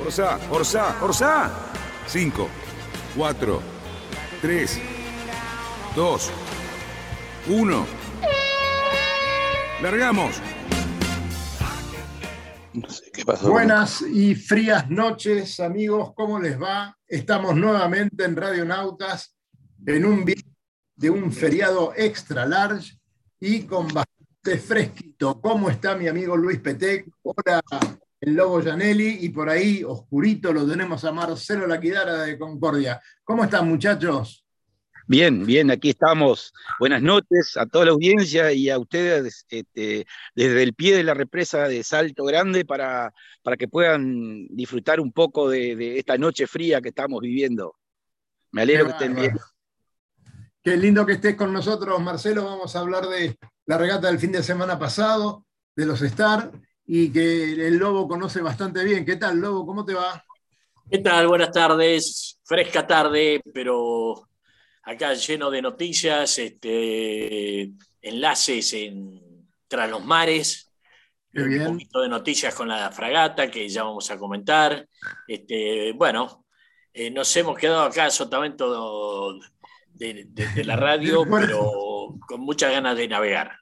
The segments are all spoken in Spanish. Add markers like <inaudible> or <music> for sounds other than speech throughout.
Orsá, Orsá, Orsá. 5, 4, 3, 2, 1. Largamos. No sé qué pasó. Buenas y frías noches, amigos. ¿Cómo les va? Estamos nuevamente en Radio Nautas en un día de un feriado extra large y con bastante fresquito. ¿Cómo está mi amigo Luis Petec? Hola, el Lobo Janelli. Y por ahí, oscurito, lo tenemos a Marcelo Laquidara de Concordia. ¿Cómo están, muchachos? Bien, bien, aquí estamos. Buenas noches a toda la audiencia y a ustedes este, desde el pie de la represa de Salto Grande para, para que puedan disfrutar un poco de, de esta noche fría que estamos viviendo. Me alegro Qué que estén bien. Qué lindo que estés con nosotros, Marcelo. Vamos a hablar de la regata del fin de semana pasado, de los Star, y que el Lobo conoce bastante bien. ¿Qué tal, Lobo? ¿Cómo te va? ¿Qué tal? Buenas tardes. Fresca tarde, pero acá lleno de noticias, este, enlaces en, tras los mares, Qué un bien. poquito de noticias con la fragata que ya vamos a comentar. Este, bueno, eh, nos hemos quedado acá sotavento de, de- de la radio, <laughs> pero con muchas ganas de navegar.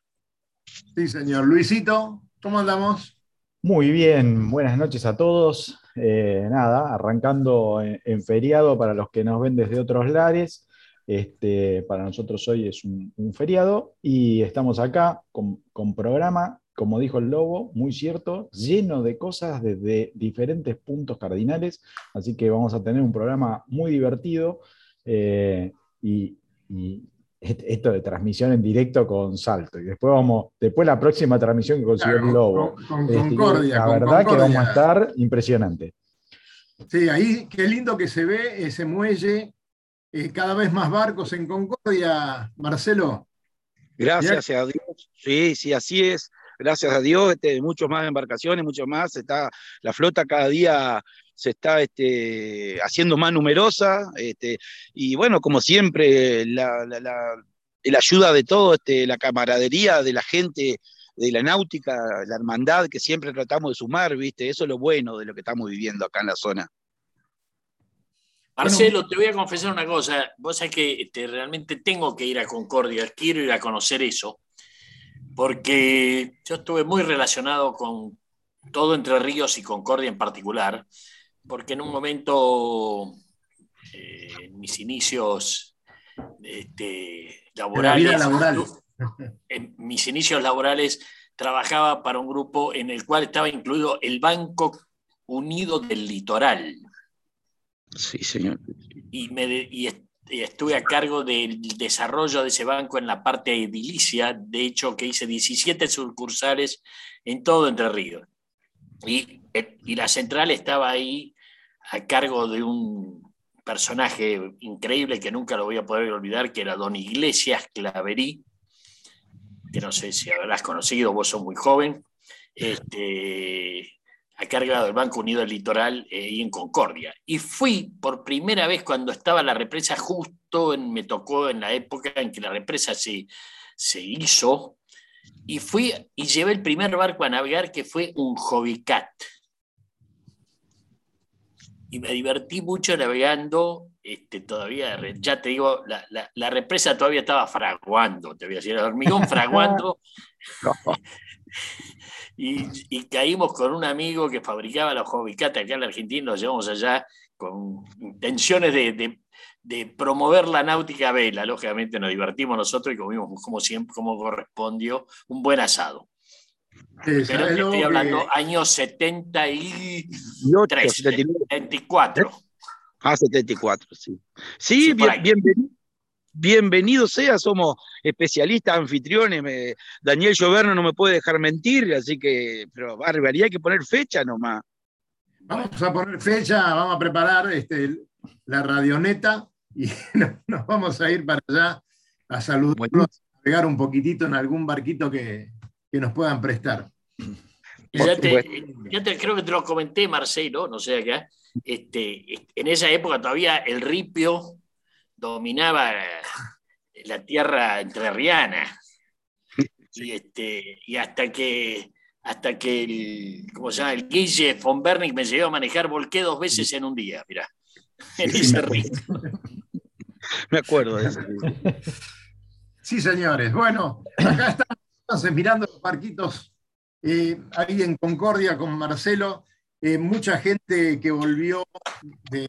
Sí, señor. Luisito, ¿cómo andamos? Muy bien, buenas noches a todos. Eh, nada, arrancando en, feriado para los que nos ven desde otros lares. Este, para nosotros hoy es un, feriado y estamos acá con, con programa, como dijo el Lobo, muy cierto, lleno de cosas desde diferentes puntos cardinales. Así que vamos a tener un programa muy divertido eh, y, y esto de transmisión en directo con Salto. Y después vamos, después la próxima transmisión que consiguió Claro, el Lobo. Con, con Este, Concordia. la con verdad que vamos a estar impresionante. Sí, ahí qué lindo que se ve ese muelle. eh, cada vez más barcos en Concordia, Marcelo. Gracias a Dios. Sí, sí, así es. Gracias a Dios, este, muchos más embarcaciones, mucho más. Está, la flota cada día se está este, haciendo más numerosa. Este, y bueno, como siempre, la, la- la- la ayuda de todo, este, la camaradería de la gente, de la náutica, la hermandad que siempre tratamos de sumar, ¿viste? Eso es lo bueno de lo que estamos viviendo acá en la zona. Marcelo, te voy a confesar una cosa. Vos sabés que este, realmente tengo que ir a Concordia, quiero ir a conocer eso, porque yo estuve muy relacionado con todo Entre Ríos y Concordia en particular, porque en un momento, eh, en mis inicios este, laborales, vida laboral. en mis inicios laborales trabajaba para un grupo en el cual estaba incluido el Banco Unido del Litoral Sí, señor. y, me de- y est- y estuve a cargo del desarrollo de ese banco en la parte edilicia, de hecho que hice 17 sucursales en todo Entre Ríos. Y, eh, y la central estaba ahí a cargo de un personaje increíble que nunca lo voy a poder olvidar, que era don Iglesias Claverí, que no sé si habrás conocido, vos sos muy joven, este, a cargo del Banco Unido del Litoral eh, y en Concordia. Y fui por primera vez cuando estaba la represa, justo en- me tocó en la época en que la represa se, se hizo, y fui y llevé el primer barco a navegar que fue un Hobbycat. Y me divertí mucho navegando, este, todavía, ya te digo, la, la- la represa todavía estaba fraguando, te voy a decir, el hormigón <laughs> fraguando. <laughs> Y, y caímos con un amigo que fabricaba los Hobbycat acá en la Argentina, los llevamos allá con intenciones de, de- de promover la náutica vela. Lógicamente nos divertimos nosotros y comimos como siempre, como correspondió, un buen asado. Pero ¿sabés, te Lobo, estoy que- hablando años 73, Y ocho, 79. 74. Ah, 74, sí. Sí, Sí, bien- bienvenido, bienvenido sea, somos especialistas, anfitriones. me- Daniel Lloverno no me puede dejar mentir, así que, pero barbaridad, hay que poner fecha nomás. Vamos a poner fecha, vamos a preparar este, la radioneta y <laughs> nos vamos a ir para allá a saludarlos, a pegar un poquitito en algún barquito que, que nos puedan prestar. Ya te, ya te, creo que te lo comenté, Marcelo, no sé acá. Este, en esa época todavía el ripio dominaba la tierra entrerriana. Y, este, y hasta que hasta que el, ¿cómo se llama? el Guille von Bernick me llevó a manejar, volqué dos veces en un día, mira, en ese río. Me acuerdo de eso. Sí, señores. Bueno, acá estamos mirando los barquitos eh, ahí en Concordia con Marcelo. Eh, mucha gente que volvió de,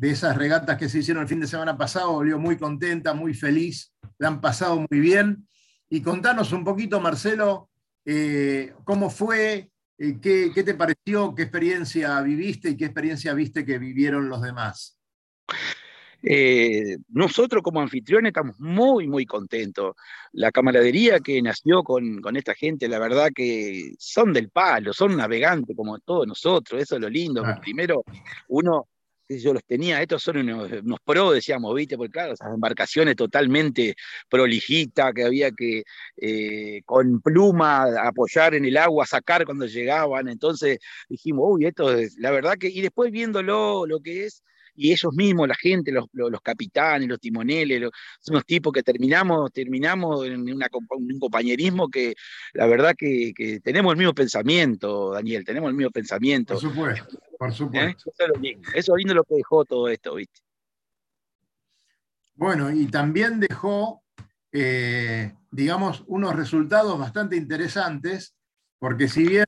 esas regatas que se hicieron el fin de semana pasado, volvió muy contenta, muy feliz, la han pasado muy bien. Y contanos un poquito, Marcelo, eh, cómo fue, qué, qué, te pareció, qué experiencia viviste y qué experiencia viste que vivieron los demás. Eh, nosotros como anfitriones estamos muy, muy contentos. La camaradería que nació con, con, esta gente, la verdad que son del palo, son navegantes como todos nosotros, eso es lo lindo. Primero, uno, yo los tenía, estos son unos, unos pros, decíamos, ¿viste? Porque claro, esas embarcaciones totalmente prolijitas, que había que eh, con pluma apoyar en el agua, sacar cuando llegaban. Entonces dijimos, uy, esto es, la verdad que, y después viéndolo, lo que es y ellos mismos, la gente, los, los, capitanes, los timoneles, los, son unos tipos que terminamos, terminamos en una, un compañerismo que la verdad que, que, tenemos el mismo pensamiento, Daniel, tenemos el mismo pensamiento. Por supuesto, por ¿Eh? supuesto. Eso, es lo lindo, eso es lindo lo que dejó todo esto, ¿viste? Bueno, y también dejó, eh, digamos, unos resultados bastante interesantes, porque si bien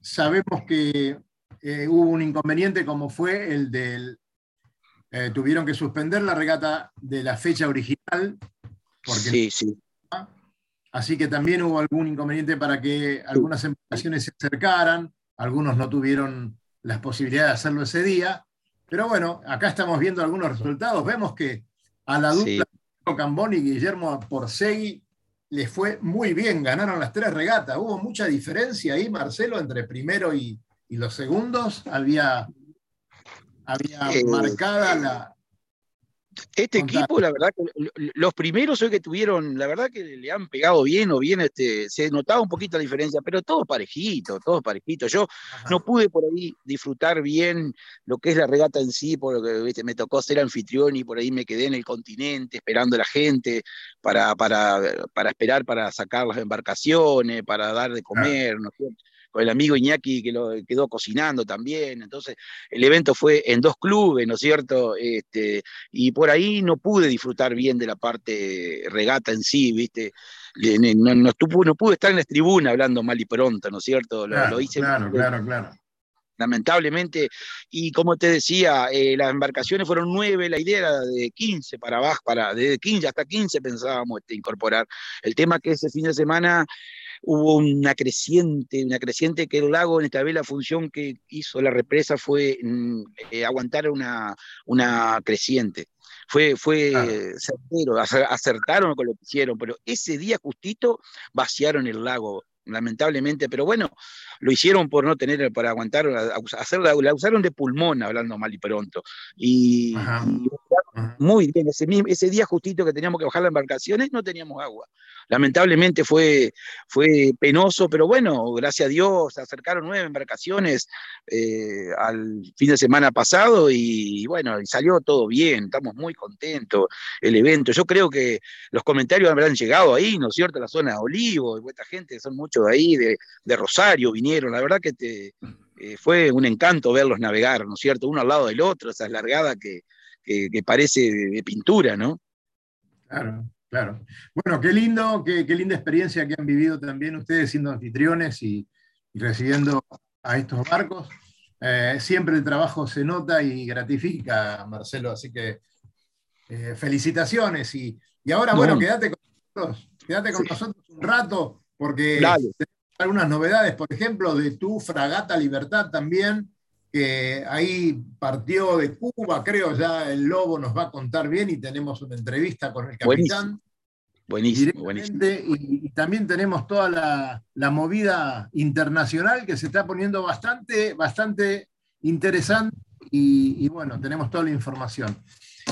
sabemos que eh, hubo un inconveniente como fue el del eh, tuvieron que suspender la regata de la fecha original. Porque sí, sí. Así que también hubo algún inconveniente para que algunas embarcaciones se acercaran, algunos no tuvieron las posibilidades de hacerlo ese día. Pero bueno, acá estamos viendo algunos resultados. Vemos que a la dupla sí. Cambón y Guillermo Porcegui les fue muy bien, ganaron las tres regatas. Hubo mucha diferencia ahí, Marcelo, entre primero y, y los segundos. Había había eh, marcada la. Este equipo, la verdad, que los primeros hoy que tuvieron, la verdad que le han pegado bien o bien, este, se notaba un poquito la diferencia, pero todos parejitos, todos parejitos. Yo Ajá. no pude por ahí disfrutar bien lo que es la regata en sí, porque ¿viste? me tocó ser anfitrión y por ahí me quedé en el continente esperando a la gente para, para, para esperar para sacar las embarcaciones, para dar de comer, ¿no es cierto? Con el amigo Iñaki que lo quedó cocinando también. Entonces, el evento fue en dos clubes, ¿no es cierto? Este, y por ahí no pude disfrutar bien de la parte regata en sí, ¿viste? No, no, estuvo, no pude estar en la tribuna hablando mal y pronto, ¿no es cierto? Lo, claro, lo hice. Claro, claro, claro lamentablemente. Y como te decía, eh, las embarcaciones fueron nueve, la idea era de 15 para abajo, para, de 15 hasta 15 pensábamos este, incorporar. El tema que ese fin de semana hubo una creciente, una creciente que el lago en esta vez la función que hizo la represa fue mm, eh, aguantar una, una creciente. Fue, fue certero, acertaron con lo que hicieron, pero ese día justito vaciaron el lago, lamentablemente, pero bueno, lo hicieron por no tener, para aguantar, hacerla, la usaron de pulmón, hablando mal y pronto. Y muy bien, ese, mismo, ese día justito que teníamos que bajar las embarcaciones, no teníamos agua. Lamentablemente fue, fue penoso, pero bueno, gracias a Dios se acercaron nueve embarcaciones eh, al fin de semana pasado y, y bueno, y salió todo bien, estamos muy contentos el evento. Yo creo que los comentarios habrán llegado ahí, ¿no es cierto? La zona de Olivo, y esta gente, son muchos de ahí, de, de Rosario vinieron, la verdad que te, eh, fue un encanto verlos navegar, ¿no es cierto? Uno al lado del otro, esas largadas que, que, que parece de, de pintura, ¿no? Claro. Claro. Bueno, qué lindo, qué, qué, linda experiencia que han vivido también ustedes siendo anfitriones y, y recibiendo a estos barcos. Eh, siempre el trabajo se nota y gratifica, Marcelo, así que eh, felicitaciones. Y, y ahora, no. bueno, quédate con nosotros, quédate con sí. nosotros un rato, porque Dale. tenemos algunas novedades, por ejemplo, de tu fragata Libertad también, que ahí partió de Cuba, creo ya el Lobo nos va a contar bien y tenemos una entrevista con el capitán. Buenísimo, buenísimo. Y, y, también tenemos toda la, la, movida internacional que se está poniendo bastante, bastante interesante y, bueno, tenemos toda la información.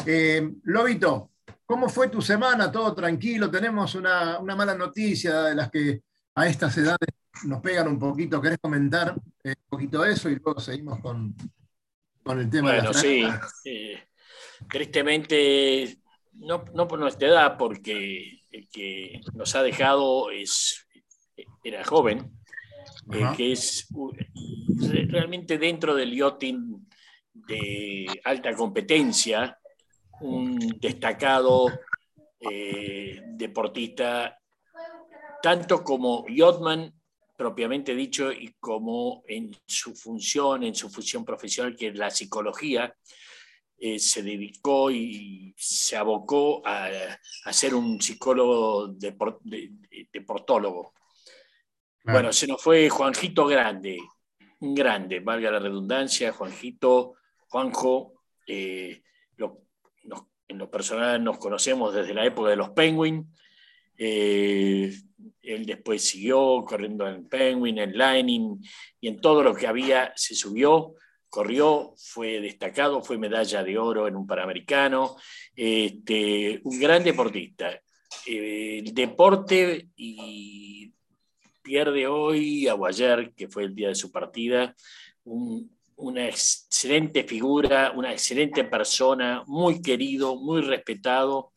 Eh, Lobito, ¿cómo fue tu semana? ¿Todo tranquilo? Tenemos una, mala noticia de las que a estas edades nos pegan un poquito. ¿Querés comentar eh, un poquito eso y luego seguimos con, el tema de la sí. Eh, tristemente, no, no por nuestra edad, porque el que nos ha dejado es, era joven, que es realmente dentro del yachting de alta competencia, un destacado eh, deportista, tanto como yotman propiamente dicho y como en su función, en su función profesional, que es la psicología, eh, se dedicó y se abocó a, ser un psicólogo deportólogo. Bueno, se nos fue Juanjito Grande, un grande, valga la redundancia, Juanjito, Juanjo, eh, en lo personal nos conocemos desde la época de los Penguin. Eh, él después siguió corriendo en Penguin, en Lightning y en todo lo que había se subió corrió, fue destacado, fue medalla de oro en un Panamericano, este, un gran deportista. Eh, el deporte y pierde hoy a Guayer, que fue el día de su partida, una excelente figura, una excelente persona, muy querido, muy respetado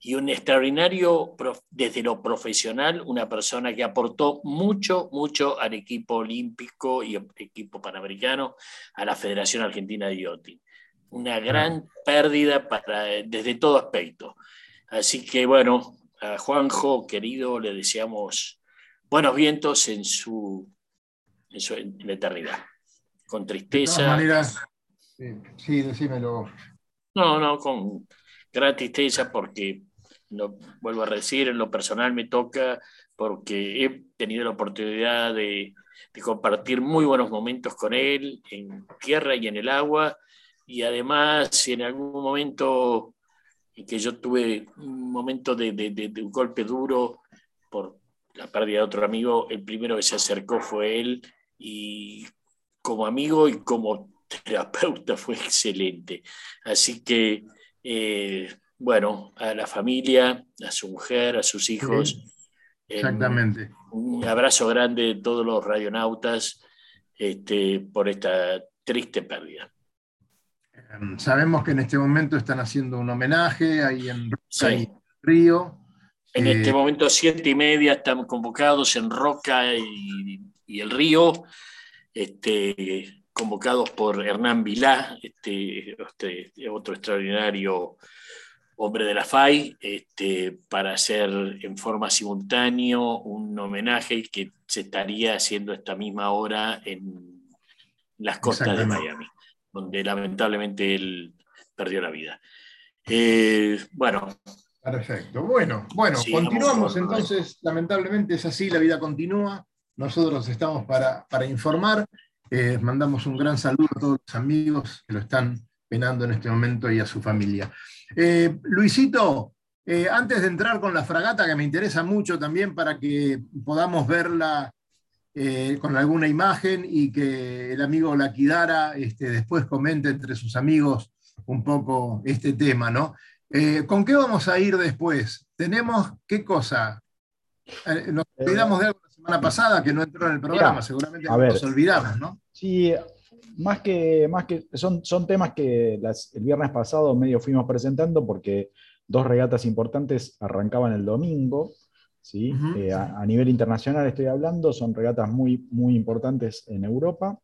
y un extraordinario, desde lo profesional, una persona que aportó mucho, mucho al equipo olímpico y equipo panamericano, a la Federación Argentina de Yachting. Una gran pérdida para, desde todo aspecto. Así que bueno, a Juanjo, querido, le deseamos buenos vientos en su, en, su, en la eternidad. Con tristeza. De maneras, sí, sí, decímelo. No, no, con gran tristeza porque lo vuelvo a decir, en lo personal me toca porque he tenido la oportunidad de, compartir muy buenos momentos con él en tierra y en el agua. Y además, si en algún momento en que yo tuve un momento de, de, un golpe duro por la pérdida de otro amigo, el primero que se acercó fue él y como amigo y como terapeuta fue excelente. Así que eh, bueno, a la familia, a su mujer, a sus hijos. Exactamente. Un abrazo grande de todos los radionautas este, por esta triste pérdida. Em, sabemos que en este momento están haciendo un homenaje ahí en Roca y Río. En este eh, momento, siete y media, están convocados en Roca y, el Río, este, convocados por Hernán Vilá, este, este otro extraordinario hombre de la FAI, este, para hacer en forma simultánea un homenaje que se estaría haciendo esta misma hora en las costas de Miami, donde lamentablemente él perdió la vida. Eh, bueno. Perfecto. Bueno, bueno, continuamos entonces. Lamentablemente es así, la vida continúa. Nosotros estamos para, informar. Eh, mandamos un gran saludo a todos los amigos que lo están penando en este momento y a su familia. Eh, Luisito, eh, antes de entrar con la fragata, que me interesa mucho también para que podamos verla eh, con alguna imagen y que el amigo Laquidara este, después comente entre sus amigos un poco este tema, ¿no? ¿Con qué vamos a ir después? Tenemos qué cosa. nos olvidamos de algo la semana pasada que no entró en el programa, seguramente nos olvidamos, ¿no? Sí, más que, más que son, son temas que el viernes pasado medio fuimos presentando porque dos regatas importantes arrancaban el domingo. ¿sí? Eh, a, nivel internacional estoy hablando, son regatas muy, muy importantes en Europa,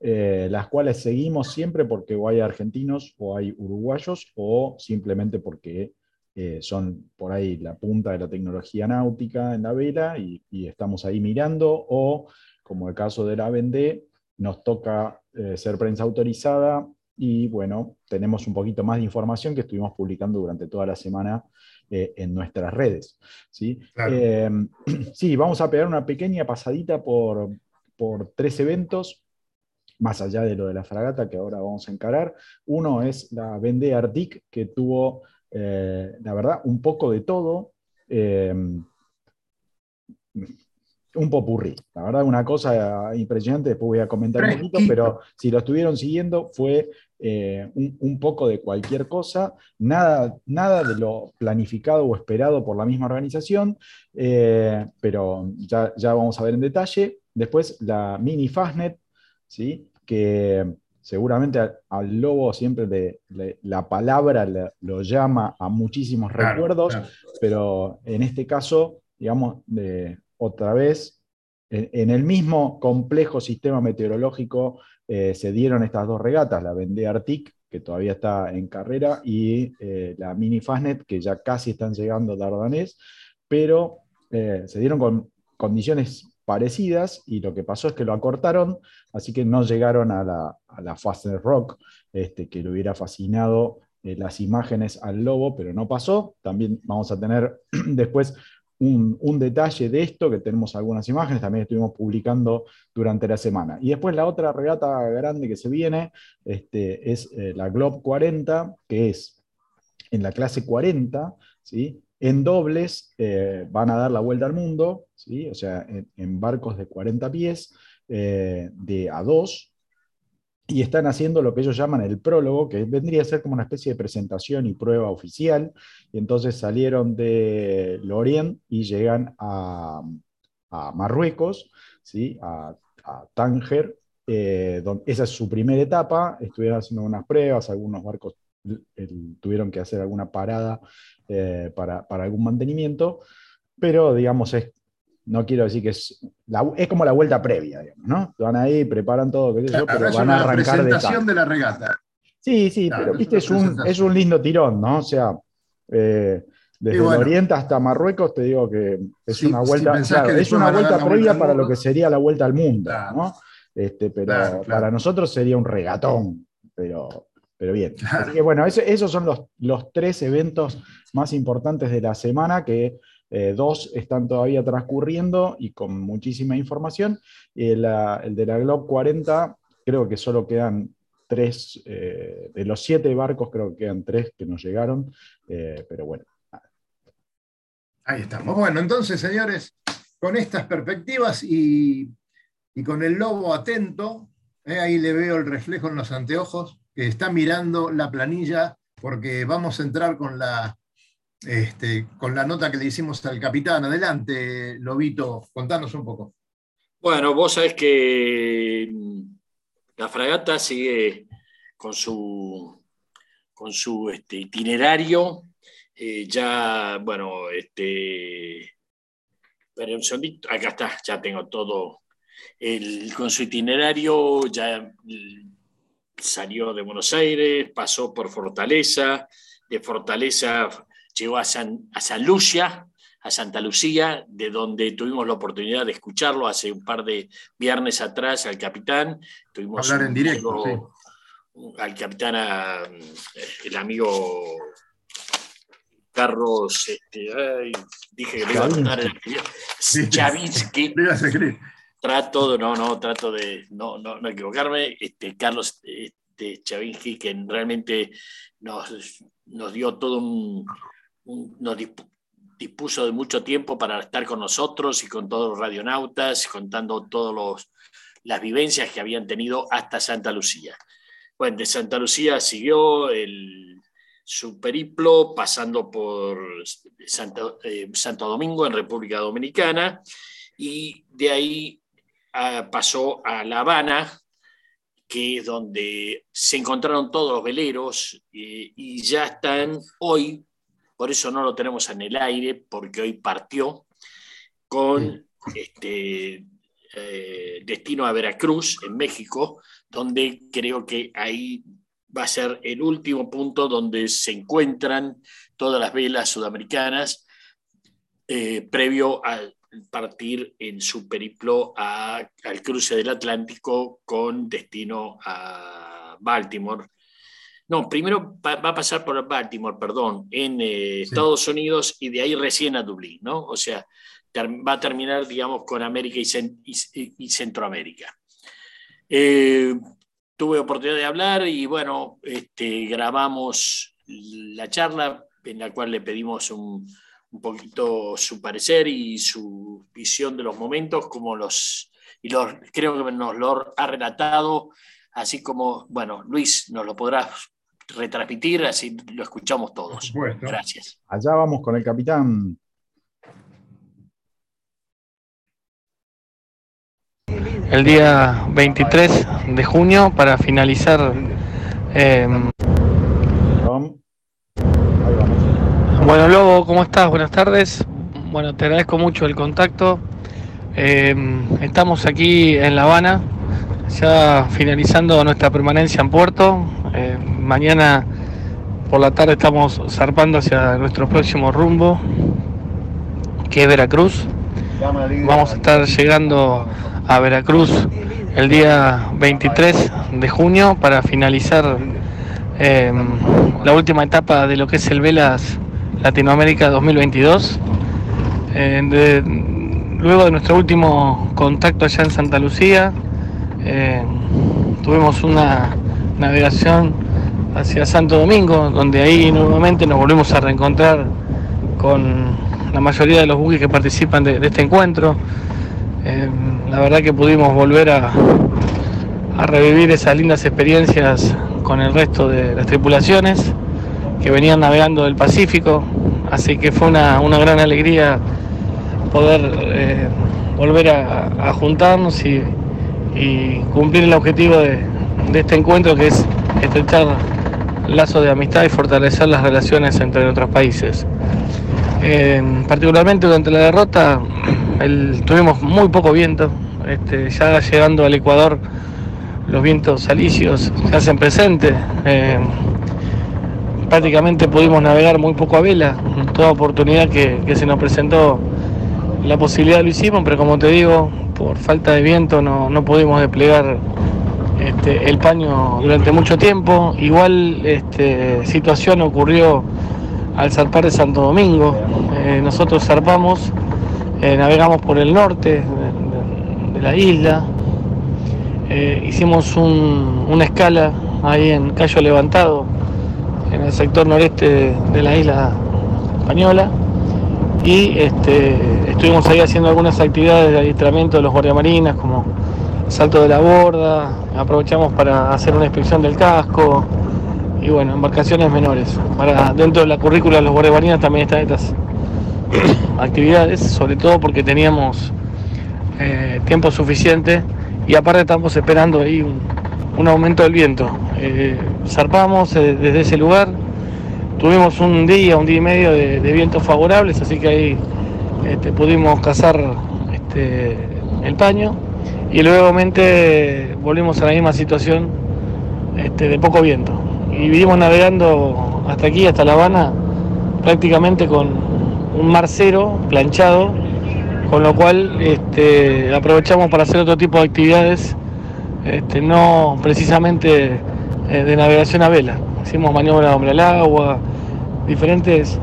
eh, las cuales seguimos siempre porque o hay argentinos o hay uruguayos o simplemente porque eh, son por ahí la punta de la tecnología náutica en la vela y, y estamos ahí mirando, o como el caso de la Vendée, nos toca eh, ser prensa autorizada y bueno, tenemos un poquito más de información que estuvimos publicando durante toda la semana eh, en nuestras redes. ¿sí? Eh, <clears throat> sí, vamos a pegar una pequeña pasadita por, por tres eventos más allá de lo de la fragata que ahora vamos a encarar. Uno es la Vendée Arctic, que tuvo, la verdad, un poco de todo un popurrí. La verdad, una cosa impresionante, después voy a comentar un poquito, pero si lo estuvieron siguiendo fue eh, un, poco de cualquier cosa, nada, nada de lo planificado o esperado por la misma organización, eh, pero ya, ya vamos a ver en detalle. Después la mini Fastnet, ¿sí? que seguramente al, lobo siempre la palabra lo llama a muchísimos recuerdos, pero en este caso, digamos, de, otra vez, en, el mismo complejo sistema meteorológico eh, se dieron estas dos regatas, la Vendée Arctic, que todavía está en carrera, y eh, la Mini Fastnet, que ya casi están llegando Dardanés, pero eh, se dieron con condiciones parecidas y lo que pasó es que lo acortaron, así que no llegaron a la, a Faster Rock, este, que le hubiera fascinado las imágenes al lobo, pero no pasó. También vamos a tener <clears throat> después un, detalle de esto, que tenemos algunas imágenes, también estuvimos publicando durante la semana. Y después la otra regata grande que se viene este, es eh, la Globe 40, que es en la clase 40, ¿sí? En dobles eh, van a dar la vuelta al mundo, ¿sí? o sea, en, barcos de 40 pies, eh, de A2, y están haciendo lo que ellos llaman el prólogo, que vendría a ser como una especie de presentación y prueba oficial, y entonces salieron de Lorient y llegan a, Marruecos, ¿sí? a, Tánger, eh, esa es su primera etapa, estuvieron haciendo unas pruebas, algunos barcos tuvieron que hacer alguna parada eh, para, algún mantenimiento, pero digamos, es, no quiero decir que es, es como la vuelta previa, digamos, ¿no? Van ahí, preparan todo, pero van a arrancar de, de la regata. Sí, sí, pero viste, es un, es un lindo tirón, ¿no? O sea, eh, desde Oriente hasta Marruecos te digo que es una vuelta, es una vuelta previa para lo que sería la vuelta al mundo, ¿no? Este, pero para nosotros sería un regatón, pero pero bien. Así que bueno, esos son los, los, tres eventos más importantes de la semana, que eh, dos están todavía transcurriendo y con muchísima información. El, el de la Globe 40, creo que solo quedan tres, eh, de los siete barcos creo que quedan tres que nos llegaron, eh, pero bueno. Ahí estamos. Bueno, entonces, señores, con estas perspectivas y, y con el lobo atento, ahí le veo el reflejo en los anteojos, que está mirando la planilla porque vamos a entrar con la, este, con la nota que le hicimos al capitán. Adelante, Lobito, contanos un poco. Bueno, vos sabés que mm, la fragata sigue con su, con su este, itinerario. Eh, ya, bueno, este. Pero un segundito, acá está, ya tengo todo. El, con su itinerario ya salió de Buenos Aires, pasó por Fortaleza, de Fortaleza llegó a San, a San Lucia, a Santa Lucía, de donde tuvimos la oportunidad de escucharlo hace un par de viernes atrás al capitán. Tuvimos Hablar en directo. Al capitán, el amigo Carlos, este, dije que le iba a contar el Chavinsky. <laughs> trato, no, no, trato de no, no, no equivocarme, este, Carlos este, Chavinsky, que realmente nos, nos dio todo un, nos dispuso de mucho tiempo para estar con nosotros y con todos los radionautas, contando todas las vivencias que habían tenido hasta Santa Lucía. Bueno, de Santa Lucía siguió el, su periplo pasando por Santo, eh, Santo Domingo en República Dominicana y de ahí pasó a La Habana, que es donde se encontraron todos los veleros eh, y ya están hoy, por eso no lo tenemos en el aire, porque hoy partió con este, eh, destino a Veracruz, en México, donde creo que ahí va a ser el último punto donde se encuentran todas las velas sudamericanas eh, previo al partir en su periplo al cruce del Atlántico con destino a Baltimore. No, primero va, a pasar por Baltimore, perdón, en eh, Estados Unidos y de ahí recién a Dublín, ¿no? O sea, va a terminar, digamos, con América y, Centroamérica. Eh, tuve oportunidad de hablar y bueno, este, grabamos la charla en la cual le pedimos un, un poquito su parecer y su visión de los momentos, como los, y los, creo que nos lo ha relatado, así como, bueno, Luis nos lo podrá retransmitir, así lo escuchamos todos. Gracias. Allá vamos con el capitán. El día 23 de junio para finalizar eh, bueno, Lobo, ¿cómo estás? Buenas tardes. Bueno, te agradezco mucho el contacto. Eh, estamos aquí en La Habana, ya finalizando nuestra permanencia en puerto. Eh, mañana por la tarde estamos zarpando hacia nuestro próximo rumbo, que es Veracruz. Vamos a estar llegando a Veracruz el día 23 de junio para finalizar eh, la última etapa de lo que es el Velas Latinoamérica 2022. Eh, luego de nuestro último contacto allá en Santa Lucía, eh, tuvimos una navegación hacia Santo Domingo, donde ahí nuevamente nos volvemos a reencontrar con la mayoría de los buques que participan de, este encuentro. Eh, la verdad que pudimos volver a, a revivir esas lindas experiencias con el resto de las tripulaciones que venían navegando del Pacífico, así que fue una, gran alegría poder eh, volver a, juntarnos y, cumplir el objetivo de, este encuentro que es estrechar lazos de amistad y fortalecer las relaciones entre nuestros países. Particularmente durante la derrota tuvimos muy poco viento, este, ya llegando al Ecuador los vientos alisios se hacen presentes. Eh, prácticamente pudimos navegar muy poco a vela, toda oportunidad que, se nos presentó la posibilidad lo hicimos, pero como te digo, por falta de viento no, pudimos desplegar este, el paño durante mucho tiempo. Igual este, situación ocurrió al zarpar de Santo Domingo. Eh, nosotros zarpamos, eh, navegamos por el norte de, la isla, eh, hicimos una escala ahí en Cayo Levantado en el sector noreste de la isla española y este, estuvimos ahí haciendo algunas actividades de adiestramiento de los guardiamarinas como salto de la borda, aprovechamos para hacer una inspección del casco y bueno, embarcaciones menores. Para, dentro de la currícula de los guardiamarinas también están estas <coughs> actividades, sobre todo porque teníamos eh, tiempo suficiente y aparte estamos esperando ahí un aumento del viento. Eh, zarpamos eh, desde ese lugar, tuvimos un día, un día y medio de, vientos favorables, así que ahí este, pudimos cazar este, el paño y luego volvimos a la misma situación este, de poco viento. Y vinimos navegando hasta aquí, hasta La Habana, prácticamente con un mar cero planchado, con lo cual aprovechamos para hacer otro tipo de actividades no precisamente eh, de navegación a vela. Hicimos maniobra hombre al agua, diferentes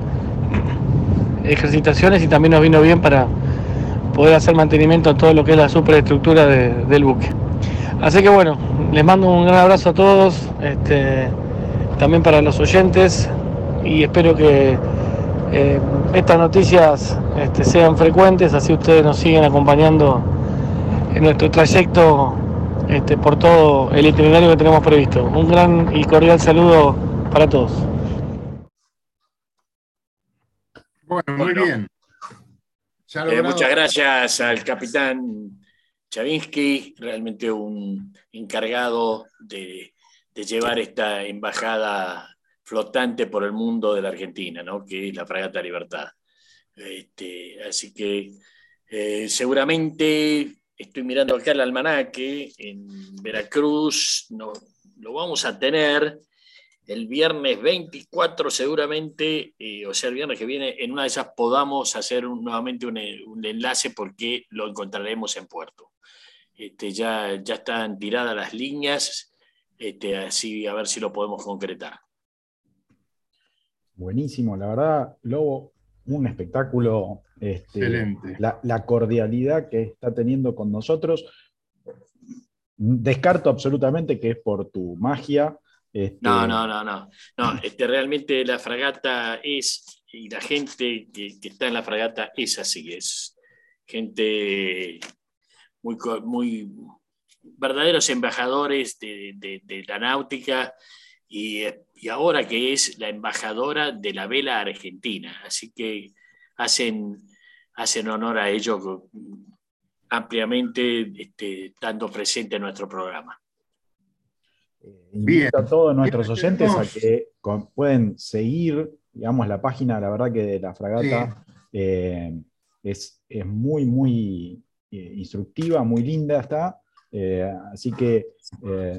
ejercitaciones y también nos vino bien para poder hacer mantenimiento a todo lo que es la superestructura del buque. Así que bueno, les mando un gran abrazo a todos, este, también para los oyentes y espero que eh, estas noticias este, sean frecuentes, así ustedes nos siguen acompañando en nuestro trayecto este, por todo el itinerario que tenemos previsto. Un gran y cordial saludo para todos. Bueno, muy bien. Eh, muchas gracias al capitán Chavinsky, realmente un encargado de, llevar esta embajada flotante por el mundo de la Argentina, ¿no? que es la Fragata Libertad. Este, así que eh, seguramente estoy mirando acá el almanaque, en Veracruz no, lo vamos a tener el viernes 24 seguramente, eh, o sea, el viernes que viene, en una de esas podamos hacer nuevamente un, enlace porque lo encontraremos en puerto. Este, ya, ya están tiradas las líneas, este, así a ver si lo podemos concretar. Buenísimo, la verdad, Lobo, un espectáculo este, la, cordialidad que está teniendo con nosotros. Descarto absolutamente que es por tu magia. Este, no, no, no, no. no este, realmente la fragata es y la gente que, está en la fragata es así, es gente muy, muy verdaderos embajadores de, la náutica y, ahora que es la embajadora de la vela argentina. Así que hacen, hacen honor a ello ampliamente este, estando presente en nuestro programa. Bien. a todos nuestros oyentes a que pueden seguir, digamos, la página, la verdad que de la fragata eh, es, es, muy, muy eh, instructiva, muy linda está. Eh, así que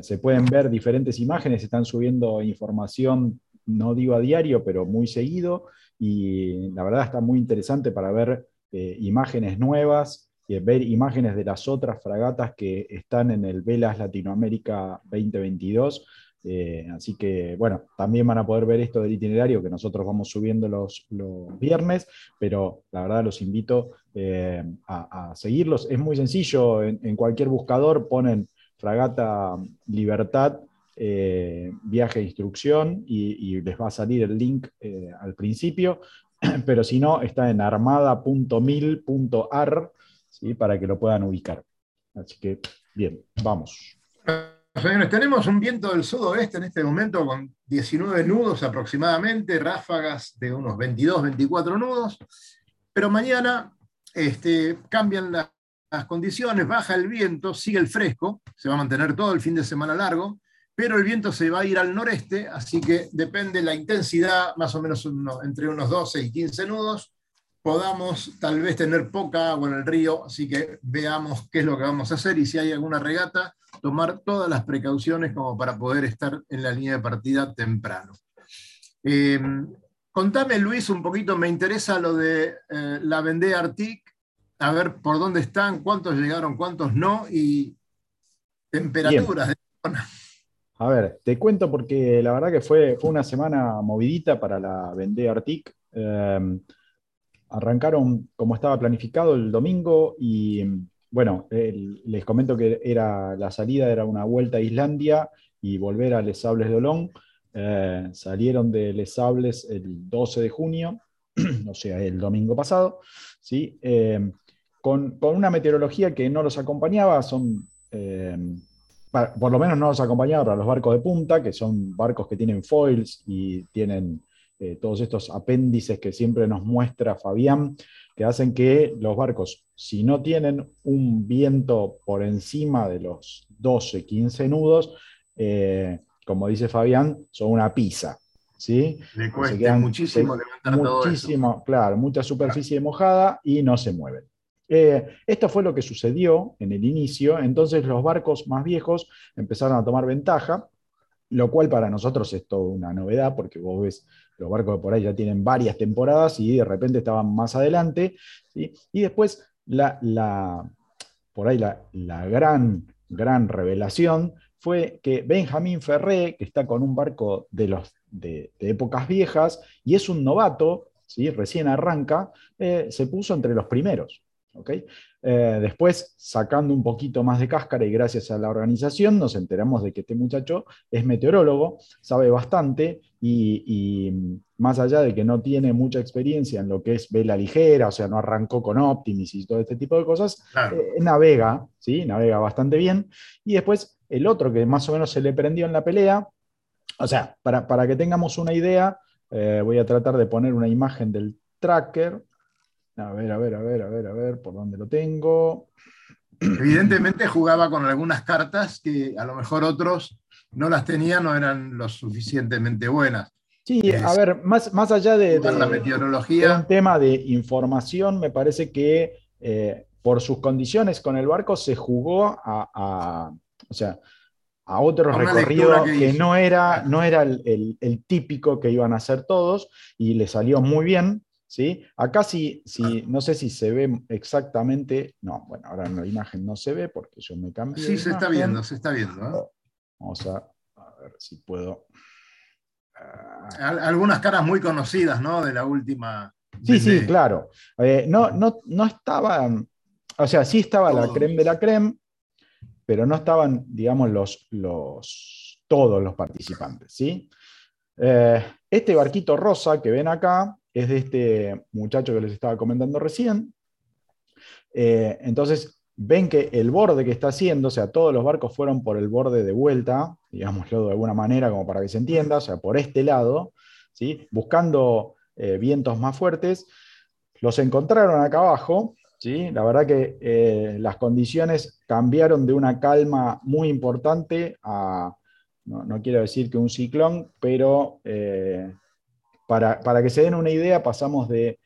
se pueden ver diferentes imágenes, están subiendo información, no digo a diario, pero muy seguido. Y la verdad está muy interesante para ver imágenes nuevas, ver imágenes de las otras fragatas que están en el Velas Latinoamérica 2022. Eh, así que, bueno, también van a poder ver esto del itinerario que nosotros vamos subiendo los, viernes, pero la verdad los invito eh, a, seguirlos. Es muy sencillo, en, cualquier buscador ponen fragata libertad, eh, viaje instrucción y, les va a salir el link al principio, <clears throat> pero si no, está en armada.mil.ar para que lo puedan ubicar. Así que, bien, vamos. Señores, tenemos un viento del sudoeste en este momento con 19 nudos aproximadamente, ráfagas de unos 22, 24 nudos, pero mañana este, cambian las, condiciones, baja el viento, sigue el fresco, se va a mantener todo el fin de semana largo, pero el viento se va a ir al noreste, así que depende la intensidad, más o menos entre unos 12 y 15 nudos, podamos tal vez tener poca agua en el río, así que veamos qué es lo que vamos a hacer y si hay alguna regata, tomar todas las precauciones como para poder estar en la línea de partida temprano. Em, contame, Luis, un poquito, me interesa lo de eh, la Vendée Arctic, a ver por dónde están, cuántos llegaron, cuántos no, y temperaturas de zona. A ver, te cuento porque la verdad que fue, fue una semana movidita para la Vendée Arctic. Em, arrancaron como estaba planificado el domingo y bueno, les comento que era, la salida era una vuelta a Islandia y volver a Les Sables de Olón. Eh, salieron de Les Sables el 12 de junio, <clears throat> o sea, el domingo pasado, ¿sí? Eh, con, una meteorología que no los acompañaba, son, eh, por lo menos no los acompañaba para los barcos de punta, que son barcos que tienen foils y tienen eh, todos estos apéndices que siempre nos muestra Fabián, que hacen que los barcos, si no tienen un viento por encima de los 12, 15 nudos, eh, como dice Fabián, son una pizza. ¿sí? Le cuesta muchísimo muchísimo, Claro, mucha superficie mojada y no se mueven. Eh, esto fue lo que sucedió en el inicio, entonces los barcos más viejos empezaron a tomar ventaja, lo cual para nosotros es toda una novedad, porque vos ves los barcos por ahí ya tienen varias temporadas y de repente estaban más adelante. Y después, la, por ahí la, gran, gran revelación fue que Benjamín Ferré, que está con un barco de, los, de, épocas viejas y es un novato, ¿sí? recién arranca, eh, se puso entre los primeros. Eh, después, sacando un poquito más de cáscara y gracias a la organización, nos enteramos de que este muchacho es meteorólogo, sabe bastante y, más allá de que no tiene mucha experiencia en lo que es vela ligera, o sea, no arrancó con Optimis y todo este tipo de cosas, eh, navega, ¿sí? navega bastante bien. Y después, el otro que más o menos se le prendió en la pelea, o sea, para, que tengamos una idea, eh, voy a tratar de poner una imagen del tracker a ver, a ver, a ver, a ver, a ver, por dónde lo tengo. Evidentemente jugaba con algunas cartas que a lo mejor otros no las tenían o eran lo suficientemente buenas. Sí, a ver, más, más allá de, la meteorología. un tema de información, me parece que eh, por sus condiciones con el barco se jugó a, o sea, a otro recorrido que, no era, no era el, el, típico que iban a hacer todos y le salió muy bien. ¿sí? Acá sí, sí, no sé si se ve exactamente, no, bueno, ahora en la imagen no se ve porque yo me cambié. Sí, se está viendo, se está viendo. ¿eh? Vamos a, ver si puedo. Ah. Algunas caras muy conocidas, ¿no? De la última. Sí, sí, claro. Eh, no, no, no estaban, o sea, sí estaba la creme de la creme, pero no estaban, digamos, los, los, todos los participantes, ¿sí? Eh, este barquito rosa que ven acá es de este muchacho que les estaba comentando recién. Eh, entonces, ven que el borde que está haciendo, o sea, todos los barcos fueron por el borde de vuelta, digámoslo de alguna manera, como para que se entienda, o sea, por este lado, ¿sí? buscando eh, vientos más fuertes, los encontraron acá abajo, ¿sí? la verdad que eh, las condiciones cambiaron de una calma muy importante a, no, quiero decir que un ciclón, pero eh, para, para, que se den una idea, pasamos de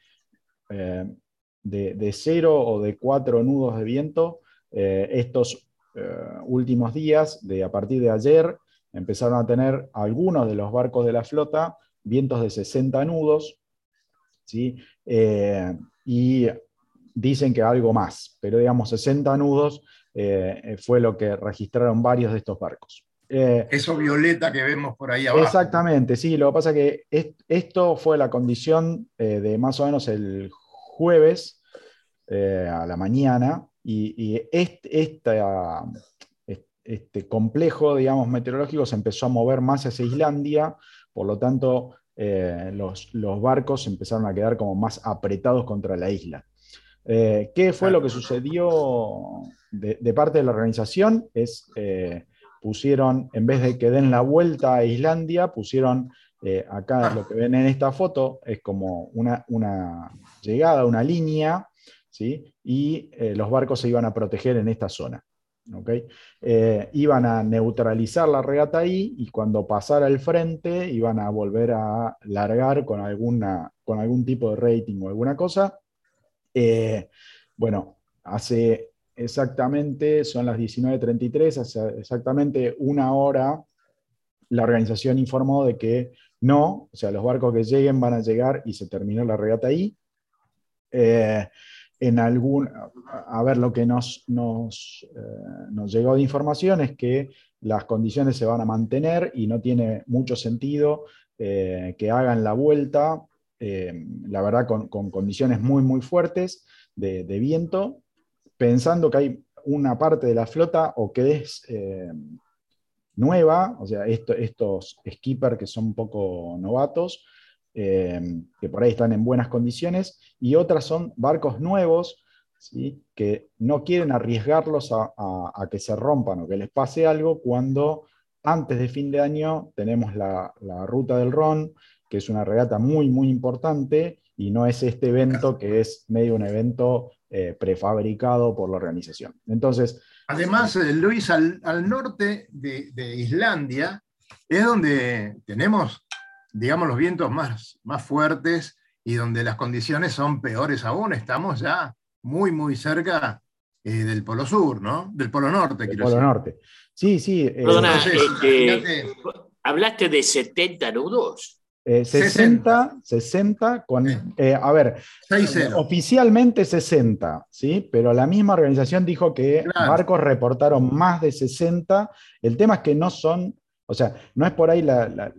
de, cero o de cuatro nudos de viento. Eh, estos eh, últimos días, de, a partir de ayer, empezaron a tener algunos de los barcos de la flota vientos de 60 nudos, ¿sí? Eh, y dicen que algo más, pero digamos 60 nudos fue lo que registraron varios de estos barcos. Eso violeta que vemos por ahí abajo. Exactamente, sí, lo que pasa es que esto fue la condición de más o menos el jueves eh, a la mañana y, este, este, complejo, digamos, meteorológico se empezó a mover más hacia Islandia, por lo tanto eh, los, barcos empezaron a quedar como más apretados contra la isla. Eh, ¿Qué fue lo que sucedió de, parte de la organización? Es, pusieron, en vez de que den la vuelta a Islandia, pusieron acá lo que ven en esta foto, es como una, una llegada, una línea y eh, los barcos se iban a proteger en esta zona. Eh, iban a neutralizar la regata ahí y cuando pasara el frente iban a volver a largar con, alguna, con algún tipo de rating o alguna cosa. Eh, bueno, hace exactamente, son las 19.33, hace exactamente una hora la organización informó de que no, o sea, los barcos que lleguen van a llegar y se terminó la regata ahí. En algún, a ver, lo que nos, nos, eh, nos, llegó de información es que las condiciones se van a mantener y no tiene mucho sentido eh, que hagan la vuelta, eh, la verdad, con, condiciones muy, muy fuertes de, viento, pensando que hay una parte de la flota o que es nueva, o sea, estos skippers que son un poco novatos, eh, que por ahí están en buenas condiciones, y otras son barcos nuevos, ¿sí? que no quieren arriesgarlos a, que se rompan o que les pase algo cuando antes de fin de año tenemos la, ruta del Ron, que es una regata muy, muy importante, y no es este evento que es medio un evento eh, prefabricado por la organización. Entonces... Además, eh, Luis, al, norte de, de Islandia es donde tenemos digamos, los vientos más, más fuertes y donde las condiciones son peores aún. Estamos ya muy, muy cerca eh, del Polo Sur, ¿no? Del Polo Norte, del Polo Norte. Sí, sí. Eh, este, ¿hablaste de 70 nudos? 60, eh, 60 con, a ver, oficialmente 60, ¿sí? pero la misma organización dijo que barcos reportaron más de 60. El tema es que no son, o sea, no es por ahí la,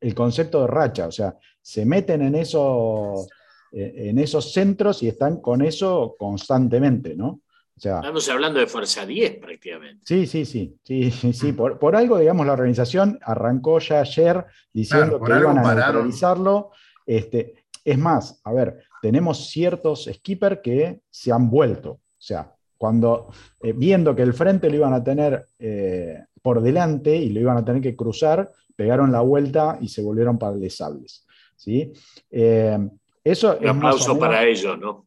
el concepto de racha, o sea, se meten en, eso, eh, en esos centros y están con eso constantemente, ¿no? O sea, Estamos hablando de fuerza 10 prácticamente. Sí, sí, sí, sí, sí, Por, algo, digamos, la organización arrancó ya ayer diciendo que iban a neutralizarlo. Este, es más, a ver, tenemos ciertos skippers que se han vuelto. O sea, cuando eh, viendo que el frente lo iban a tener eh, por delante y lo iban a tener que cruzar, pegaron la vuelta y se volvieron para el sables. ¿sí? Eh, eso Un aplauso para ellos, ¿no?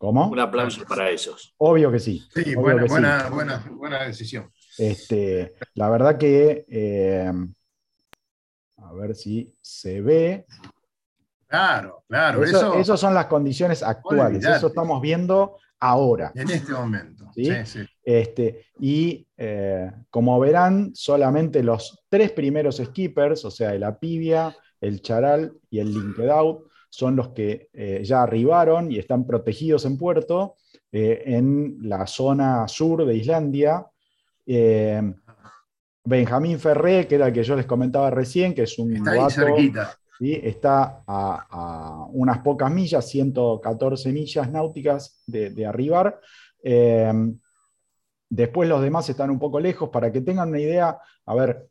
¿Cómo? Un aplauso para ellos. Obvio que sí. Sí, buena, Buena, decisión. Este, la verdad que, eh, a ver si se ve. Claro, claro. Eso, Esas son las condiciones actuales. Eso estamos viendo ahora. En este momento. ¿sí? Sí, Este, y eh, como verán, solamente los tres primeros skippers, o sea, el Apivia, el Charal y el Linked Out, son los que eh, ya arribaron y están protegidos en puerto eh, en la zona sur de Islandia. Benjamín Ferré, que era el que yo les comentaba recién, que es un está está a, unas pocas millas, 114 millas náuticas de, arribar. Eh, después los demás están un poco lejos, para que tengan una idea, a ver,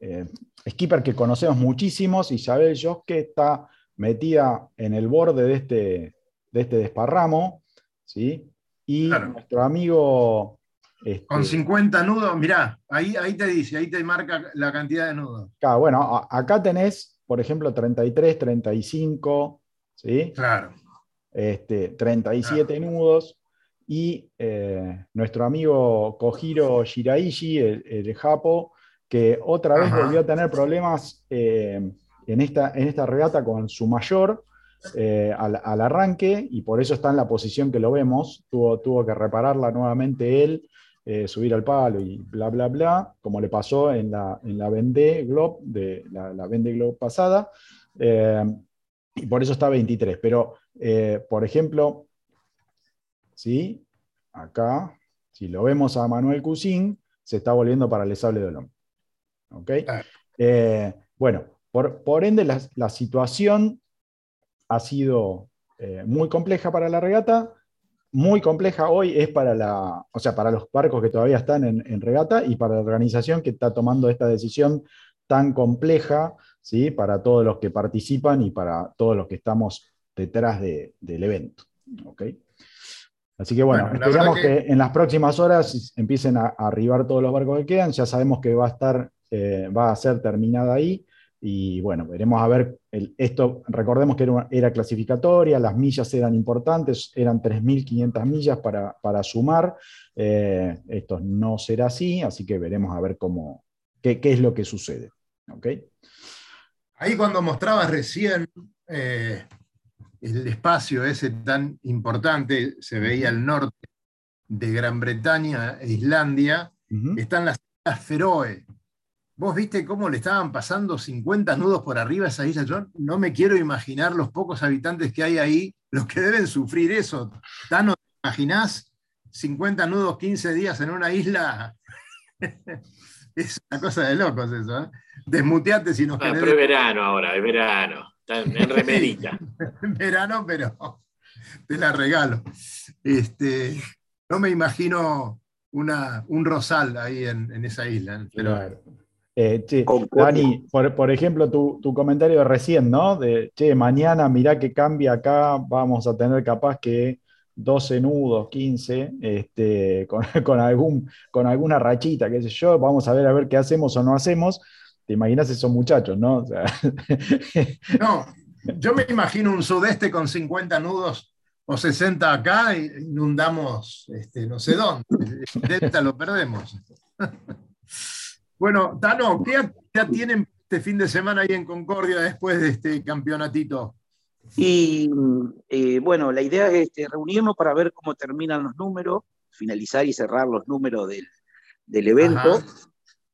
eh, skipper que conocemos muchísimos, Isabel que está metida en el borde de este, de este desparramo, ¿sí? Y nuestro amigo... Este, Con 50 nudos, mirá, ahí, ahí te dice, ahí te marca la cantidad de nudos. Claro, bueno, acá tenés, por ejemplo, 33, 35, ¿sí? Claro. Este, 37 nudos, y eh, nuestro amigo Kojiro Shiraishi, el, el Japo, que otra vez volvió a tener problemas eh, en, esta, en esta regata con su mayor eh, al, arranque y por eso está en la posición que lo vemos. Tuvo, tuvo que repararla nuevamente él, eh, subir al palo y bla, bla, bla, como le pasó en la, en la Vendée Globe, de, la, la Globe pasada. y por eso está 23. Pero, por ejemplo, ¿sí? acá, si lo vemos a Manuel Cousin, se está volviendo para el sable de Olón. Eh, bueno, por, ende la, situación ha sido eh, muy compleja para la regata, muy compleja hoy es para, la, o sea, para los barcos que todavía están en, regata y para la organización que está tomando esta decisión tan compleja ¿sí? para todos los que participan y para todos los que estamos detrás del evento. Así que bueno, esperamos que... en las próximas horas empiecen a, arribar todos los barcos que quedan. Ya sabemos que va a estar eh, va a ser terminada ahí. Y bueno, veremos a ver, esto, recordemos que era, clasificatoria, las millas eran importantes, eran 3.500 millas para, sumar. Eh, esto no será así, así que veremos a ver cómo, qué, es lo que sucede. Ahí cuando mostrabas recién eh, el espacio ese tan importante, se veía el norte de Gran Bretaña e Islandia, están las Islas Feroe, Vos viste cómo le estaban pasando 50 nudos por arriba a esa isla. Yo no me quiero imaginar los pocos habitantes que hay ahí, los que deben sufrir eso. Tano, ¿te imaginás 50 nudos 15 días en una isla? <laughs> es una cosa de locos eso. ¿eh? Desmuteate si nos ah, Pero es verano ahora, es verano. Está en <laughs> remedita. verano, pero te la regalo. Este, no me imagino una, un rosal ahí en, esa isla. Pero, eh, Dani, por, ejemplo, tu, comentario de recién, ¿no? De, che, mañana mirá que cambia acá, vamos a tener capaz que 12 nudos, 15, este, <laughs> con, algún, con alguna rachita, qué sé yo, vamos a ver a ver qué hacemos o no hacemos. Te imaginas esos muchachos, ¿no? <laughs> no, yo me imagino un sudeste con 50 nudos o 60 acá y inundamos este, no sé dónde. Delta lo perdemos. <laughs> Bueno, Tano, ¿qué actividad tienen este fin de semana ahí en Concordia después de este campeonatito? Y eh, bueno, la idea es este, reunirnos para ver cómo terminan los números, finalizar y cerrar los números del, evento,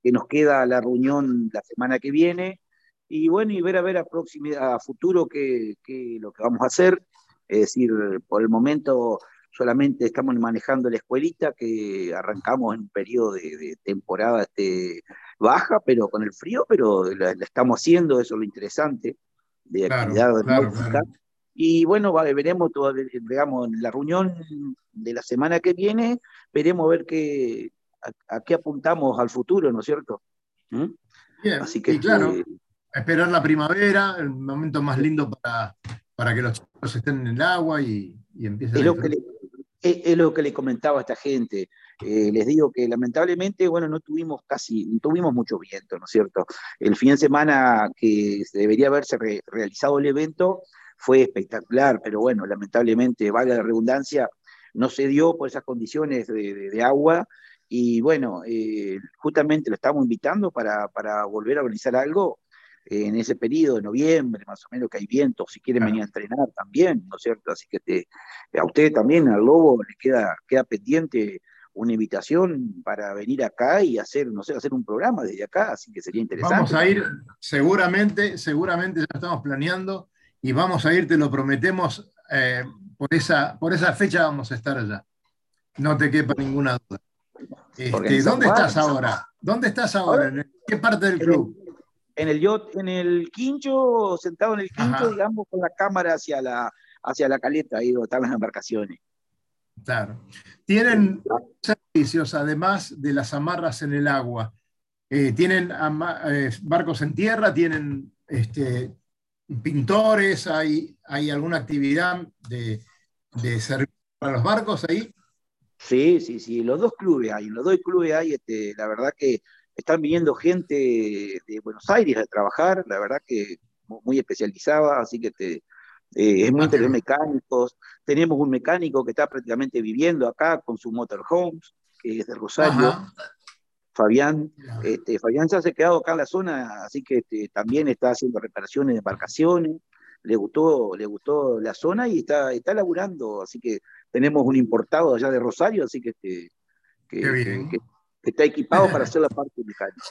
que nos queda la reunión la semana que viene, y bueno, y ver a ver a futuro qué, qué lo que vamos a hacer. Es decir, por el momento solamente estamos manejando la escuelita que arrancamos en un periodo de, temporada este, baja, pero con el frío, pero la, estamos haciendo, eso es lo interesante de actividad Y bueno, veremos, todo, digamos, en la reunión de la semana que viene, veremos ver qué, a, qué apuntamos al futuro, ¿no es cierto? ¿Mm? Bien, Así que, claro, este, esperar la primavera, el momento más lindo para, para que los chicos estén en el agua y, y empiecen a es, lo que le comentaba a esta gente. Eh, les digo que lamentablemente, bueno, no tuvimos casi, no tuvimos mucho viento, ¿no es cierto? El fin de semana que debería haberse realizado el evento fue espectacular, pero bueno, lamentablemente, valga la redundancia, no se dio por esas condiciones de, agua y bueno, eh, justamente lo estamos invitando para, para volver a organizar algo en ese periodo de noviembre, más o menos, que hay viento, si quieren venir a entrenar también, ¿no es cierto? Así que a usted también, al Lobo, le queda, queda pendiente una invitación para venir acá y hacer, no sé, hacer un programa desde acá, así que sería interesante. Vamos a ir, seguramente, seguramente ya estamos planeando y vamos a ir, te lo prometemos, eh, por, esa, por esa fecha vamos a estar allá. No te quepa ninguna duda. Este, ¿Dónde estás ahora? ¿Dónde estás ahora? ¿En qué parte del club? En el yacht, en el quincho, sentado en el quincho, digamos, con la cámara hacia la, hacia la caleta, ahí donde están las embarcaciones. Claro. Tienen servicios, además de las amarras en el agua. Eh, tienen eh, barcos en tierra, tienen este, pintores, hay, hay alguna actividad de, de servicio para los barcos ahí. Sí, sí, sí, los dos clubes hay, los dos clubes hay, este, la verdad que están viniendo gente de Buenos Aires a trabajar, la verdad que muy especializada, así que te, eh, es muy interesante, mecánicos. Tenemos un mecánico que está prácticamente viviendo acá con su motorhomes, que es de Rosario. Fabián, este, Fabián se ha quedado acá en la zona, así que este, también está haciendo reparaciones de embarcaciones, le gustó, le gustó la zona y está, está laburando, así que tenemos un importado allá de Rosario, así que, este, que, está equipado para hacer la parte mecánica.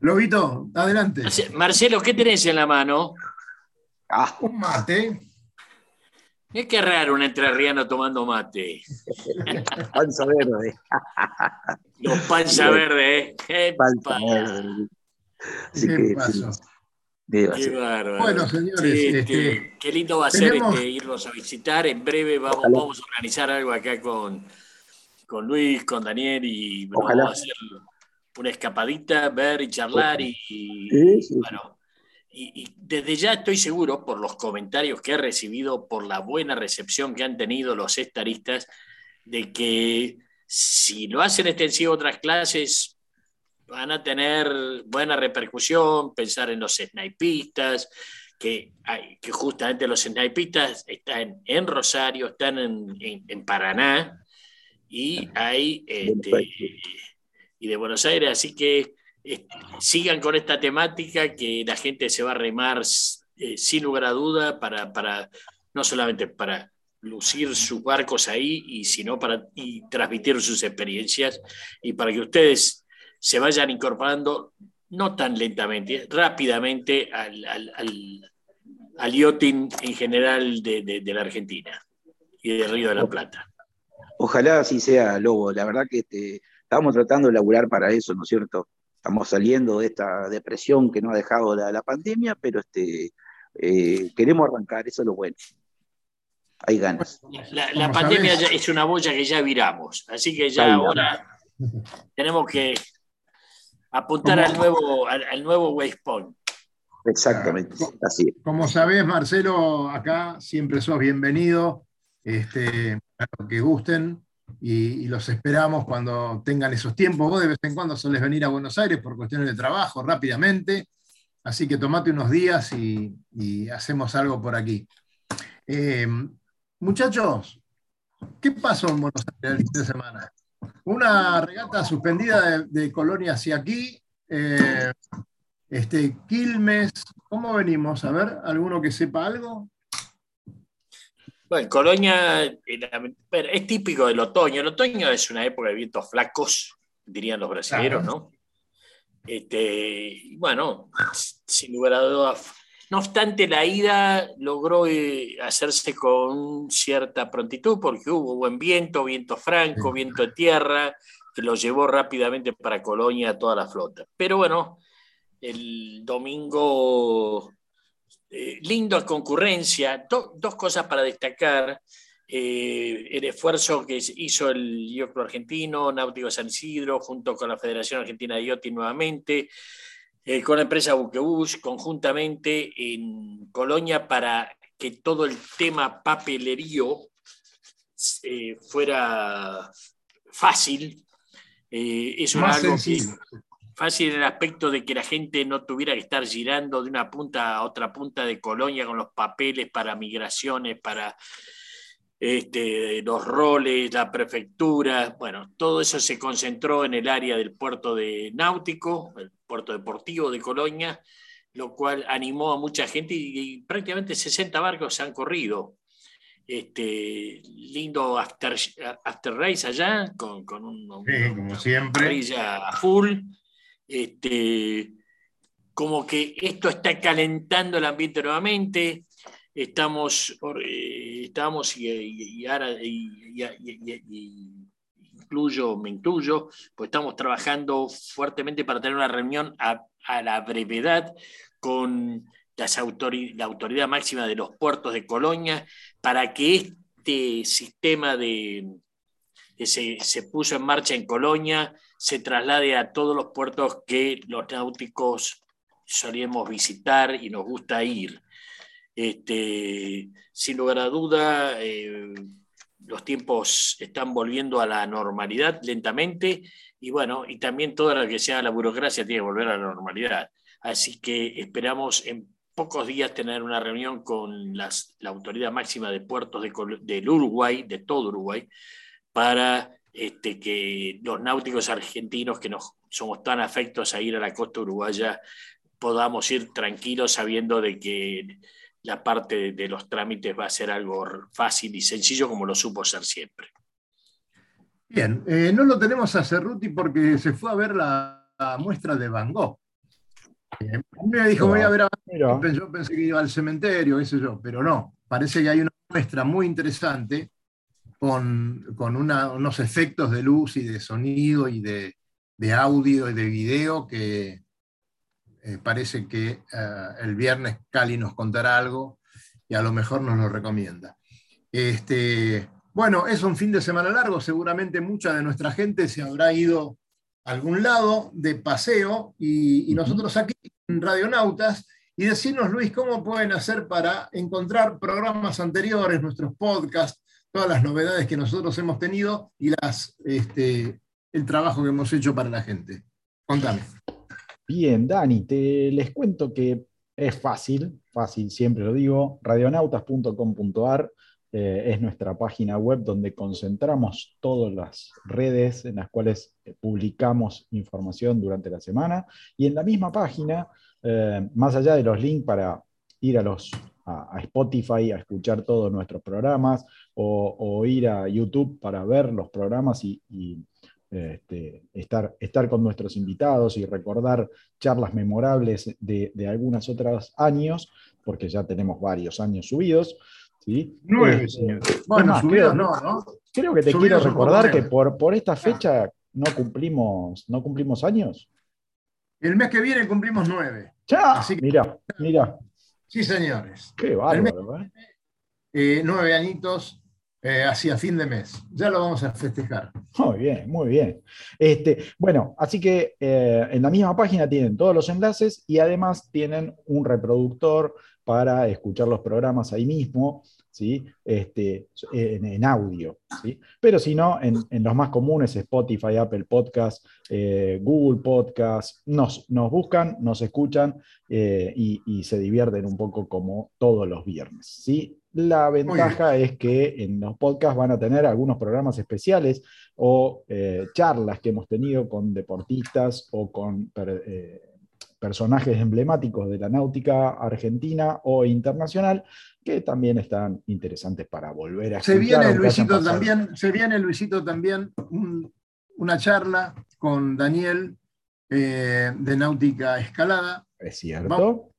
Lobito, adelante. Marcelo, ¿qué tenés en la mano? Ah. Un mate. Es que raro un entrerriano tomando mate. <laughs> panza verde. <laughs> Los panza verde, ¿eh? Panza verde. ¿Qué pasó? Qué bárbaro. Bueno, señores. este, qué lindo va a ser este, irlos a visitar. En breve vamos, vamos, a organizar algo acá con, con Luis, con Daniel y vamos a hacer una escapadita, ver y charlar. Y, bueno, y, desde ya estoy seguro, por los comentarios que he recibido, por la buena recepción que han tenido los estaristas, de que si lo hacen extensivo a otras clases, van a tener buena repercusión, pensar en los snipistas, que, que justamente los snipistas están en Rosario, están en, Paraná y hay este, y de Buenos Aires, así que sigan con esta temática que la gente se va a remar eh, sin lugar a duda para, para, no solamente para lucir sus barcos ahí, y sino para y transmitir sus experiencias y para que ustedes se vayan incorporando no tan lentamente, rápidamente al, al, al, yachting en general de, de, la Argentina y del Río de la Plata. Ojalá así sea, Lobo. La verdad que este, estamos tratando de laburar para eso, ¿no es cierto? estamos saliendo de esta depresión que nos ha dejado la, pandemia, pero este, eh, queremos arrancar, eso es lo bueno. Hay ganas. La, pandemia es una boya que ya viramos, así que ya ahora <laughs> tenemos que apuntar al nuevo, al, nuevo waypoint. Exactamente, así es. Como sabés, Marcelo, acá siempre sos bienvenido, este, que gusten y, los esperamos cuando tengan esos tiempos. Vos de vez en cuando soles venir a Buenos Aires por cuestiones de trabajo rápidamente, así que tomate unos días y, hacemos algo por aquí. Eh, muchachos, ¿qué pasó en Buenos Aires el fin de semana? Una regata suspendida de, Colonia hacia aquí. Eh, este, Quilmes, ¿cómo venimos? A ver, ¿alguno que sepa algo? Bueno, Colonia es típico del otoño. El otoño es una época de vientos flacos, dirían los brasileños, ¿no? Este, bueno, sin lugar a dudas. No obstante, la ida logró eh, hacerse con cierta prontitud porque hubo buen viento, viento franco, viento de tierra, que lo llevó rápidamente para Colonia a toda la flota. Pero bueno, el domingo eh, linda concurrencia. dos cosas para destacar. Eh, el esfuerzo que hizo el IOCLO argentino, Náutico San Isidro, junto con la Federación Argentina de IOTI nuevamente, eh, con la empresa Buquebus, conjuntamente en Colonia para que todo el tema papelerío fuera fácil. eso Más algo sencillo fácil en el aspecto de que la gente no tuviera que estar girando de una punta a otra punta de Colonia con los papeles para migraciones, para este, los roles, la prefectura. Bueno, todo eso se concentró en el área del puerto de Náutico, el puerto deportivo de Colonia, lo cual animó a mucha gente y, prácticamente 60 barcos se han corrido. Este, lindo after, after race allá, con, con un, como siempre. full este, como que esto está calentando el ambiente nuevamente, estamos, eh, estamos y, ahora incluyo, me incluyo, pues estamos trabajando fuertemente para tener una reunión a, la brevedad con las la autoridad máxima de los puertos de Colonia para que este sistema de, que se, se puso en marcha en Colonia se traslade a todos los puertos que los náuticos solemos visitar y nos gusta ir. Este, sin lugar a duda, eh, los tiempos están volviendo a la normalidad lentamente y bueno, y también toda la que sea la burocracia tiene que volver a la normalidad. Así que esperamos en pocos días tener una reunión con las, la autoridad máxima de puertos de, del Uruguay, de todo Uruguay, para este, que los náuticos argentinos que nos somos tan afectos a ir a la costa uruguaya podamos ir tranquilos sabiendo de que la parte de los trámites va a ser algo fácil y sencillo como lo supo ser siempre. Bien, eh, no lo tenemos a Cerruti porque se fue a ver la, muestra de Van Gogh. Eh, me dijo, voy a ver a Van Gogh. Yo pensé que iba al cementerio, qué sé yo, pero no. Parece que hay una muestra muy interesante con, unos efectos de luz y de sonido y de, audio y de video que eh, parece que el viernes Cali nos contará algo y a lo mejor nos lo recomienda. Este, bueno, es un fin de semana largo, seguramente mucha de nuestra gente se habrá ido a algún lado de paseo y, nosotros aquí en Radionautas y decirnos, Luis, cómo pueden hacer para encontrar programas anteriores, nuestros podcasts, todas las novedades que nosotros hemos tenido y este, el trabajo que hemos hecho para la gente. Contame. Bien, Dani, te les cuento que es fácil, fácil, siempre lo digo, radionautas.com.ar eh, es nuestra página web donde concentramos todas las redes en las cuales eh, publicamos información durante la semana. Y en la misma página, eh, más allá de los links para ir a, los, a, Spotify a escuchar todos nuestros programas o, ir a YouTube para ver los programas y, este, estar, estar con nuestros invitados y recordar charlas memorables de, de algunos otros años, porque ya tenemos varios años subidos. Nueve, eh, Bueno, subidos no, ¿no? Creo que te quiero recordar que por, por esta fecha no cumplimos, no cumplimos años. El mes que viene cumplimos nueve. ¡Ya! Mira, mira. Sí, señores. Qué bárbaro, ¿eh? ¿eh? nueve añitos eh, hacia fin de mes. Ya lo vamos a festejar. Muy bien, muy bien. Este, bueno, así que en la misma página tienen todos los enlaces y además tienen un reproductor para escuchar los programas ahí mismo. ¿Sí? Este, en, audio. ¿sí? Pero si no, en, los más comunes, Spotify, Apple Podcast, eh, Google Podcast, nos, nos, buscan, nos escuchan eh, y, se divierten un poco como todos los viernes. ¿sí? La ventaja es que en los podcasts van a tener algunos programas especiales o eh, charlas que hemos tenido con deportistas o con personajes emblemáticos de la náutica argentina o internacional que también están interesantes para volver a se viene Luisito también Se viene Luisito también una charla con Daniel eh, de Náutica Escalada. Es cierto.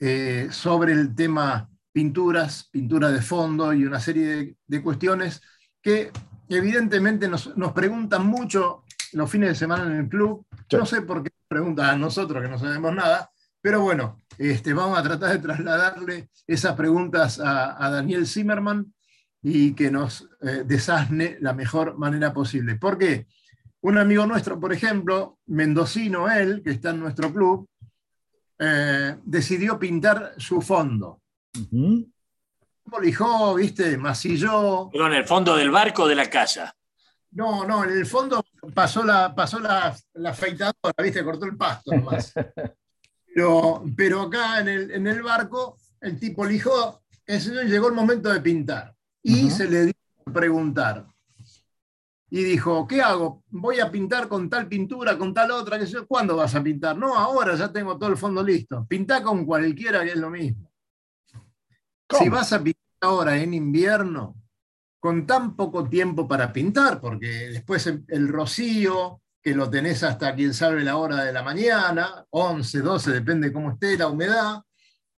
Eh, sobre el tema pinturas, pintura de fondo y una serie de, cuestiones que evidentemente nos, preguntan mucho los fines de semana en el club. No sé por qué preguntan a nosotros que no sabemos nada, pero bueno, este, vamos a tratar de trasladarle esas preguntas a, Daniel Zimmerman y que nos eh, desasne la mejor manera posible. ¿Por qué? Un amigo nuestro, por ejemplo, mendocino él, que está en nuestro club, eh, decidió pintar su fondo. Uh viste, masilló. en el fondo del barco de la casa. No, no, en el fondo pasó la, pasó la, la afeitadora, viste, cortó el pasto nomás. Pero, acá en el, barco, el tipo dijo, el señor llegó el momento de pintar. Y se le dio a preguntar. Y dijo, ¿qué hago? Voy a pintar con tal pintura, con tal otra, que ¿cuándo vas a pintar? No, ahora ya tengo todo el fondo listo. Pintá con cualquiera que es lo mismo. Si vas a pintar ahora en invierno, con tan poco tiempo para pintar, porque después el rocío, que lo tenés hasta quien sabe la hora de la mañana, 11, 12, depende cómo esté la humedad,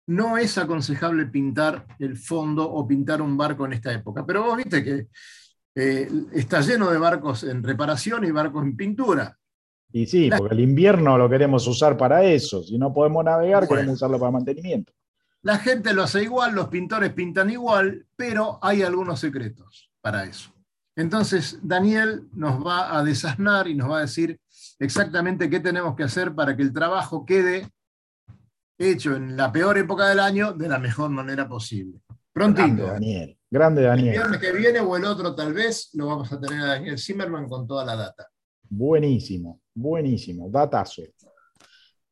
no es aconsejable pintar el fondo o pintar un barco en esta época. Pero vos viste que eh, está lleno de barcos en reparación y barcos en pintura. Y sí, porque el invierno lo queremos usar para eso. Si no podemos navegar, queremos usarlo para mantenimiento. La gente lo hace igual, los pintores pintan igual, pero hay algunos secretos para eso. Entonces, Daniel nos va a desasnar y nos va a decir exactamente qué tenemos que hacer para que el trabajo quede hecho en la peor época del año de la mejor manera posible. Grande Prontito. Daniel. Grande El Daniel. viernes que viene o el otro tal vez lo vamos a tener a Daniel Zimmerman con toda la data. Buenísimo, buenísimo. Datazo.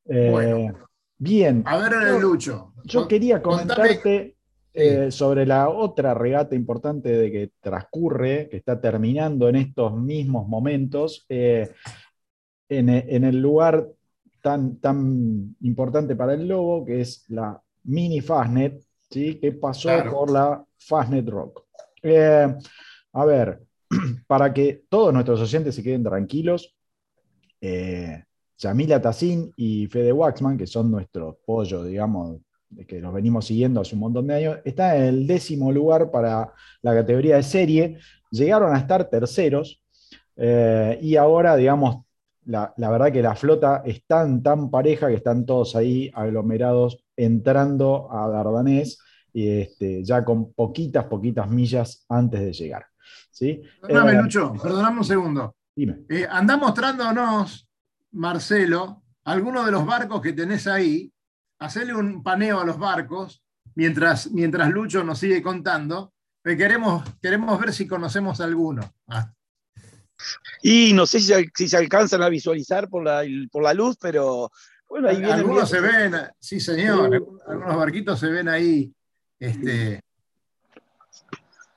Eh, Bueno. Bien. A ver, Yo- Lucho. Yo quería comentarte eh, sobre la otra regata importante de que transcurre, que está terminando en estos mismos momentos, eh, en, e- en el lugar tan, tan importante para el Lobo, que es la Mini Fastnet, ¿sí? que pasó Claro. por la Fastnet Rock. Eh, a ver, <clears throat> para que todos nuestros oyentes se queden tranquilos, eh, Yamila Tassin y Fede Waxman, que son nuestros pollos, digamos, que los venimos siguiendo hace un montón de años, está en el décimo lugar para la categoría de serie. Llegaron a estar terceros eh, y ahora, digamos, la, la verdad que la flota es tan, tan pareja que están todos ahí aglomerados entrando a Dardanés y este, ya con poquitas, poquitas millas antes de llegar. ¿sí? Perdóname, Eh, Lucho, perdóname un segundo. Dime. Eh, anda mostrándonos, Marcelo, algunos de los barcos que tenés ahí. Hacele un paneo a los barcos mientras, mientras Lucho nos sigue contando. Queremos, queremos ver si conocemos alguno. Ah, Y no sé si, se- si se alcanzan a visualizar por la, por la luz, pero bueno, ahí vienen. algunos se ven, sí señor, Sí. algunos- barquitos se ven ahí. Este,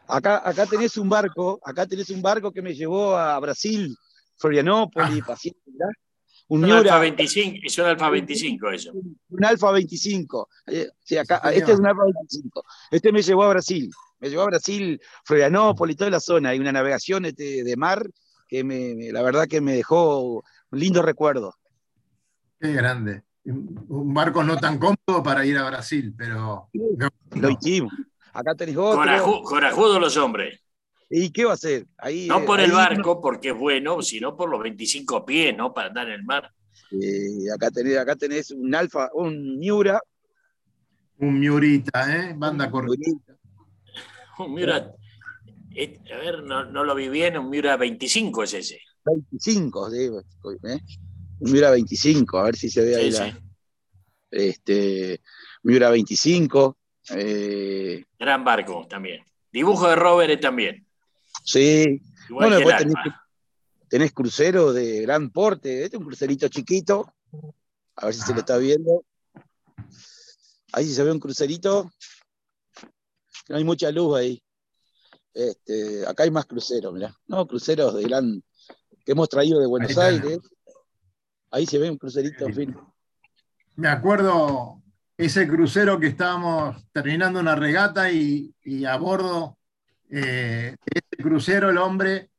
Acá, acá tenés un barco, acá tenés un barco que me llevó a Brasil, Florianópolis, paciente, ¿verdad? Un Es un Alfa Miura, 25, es un Alfa 25 eso. un Alfa 25. Eh, sí, acá, Sí, señor. este es un Alfa 25. Este me llevó a Brasil. Me llevó a Brasil, Florianópolis, toda la zona. Hay una navegación este, de mar que me, me- la verdad que me dejó un lindo recuerdo. qué grande. Un barco no tan cómodo para ir a Brasil, pero. Lo hicimos. Acá tenés otro. Coraju- corajudos los hombres. ¿Y qué va a hacer? Ahí, No eh, por el barco, porque es bueno, sino por los 25 pies, ¿no? Para andar en el mar. eh, acá, tenés, acá tenés un Alfa, un Miura. Un Miurita, ¿eh? Banda cortita. Un Miura, eh, a ver, no, no lo vi bien, un Miura 25 es ese. 25, digo, ¿eh? Un Miura 25, a ver si se ve ahí Sí, la, sí. este, Miura 25. eh, Gran barco también. Dibujo de Robert también. Sí, Igual Bueno, después tenés, tenés crucero de gran porte, este es un crucerito chiquito, a ver si se lo está viendo. Ahí si se ve un crucerito, no hay mucha luz ahí. Este, acá hay más cruceros, mirá. No, cruceros de gran que hemos traído de Buenos Ahí. Aires. Ahí se ve un crucerito, en fin. Me acuerdo ese crucero que estábamos terminando una regata y, y a bordo eh, de crucero el hombre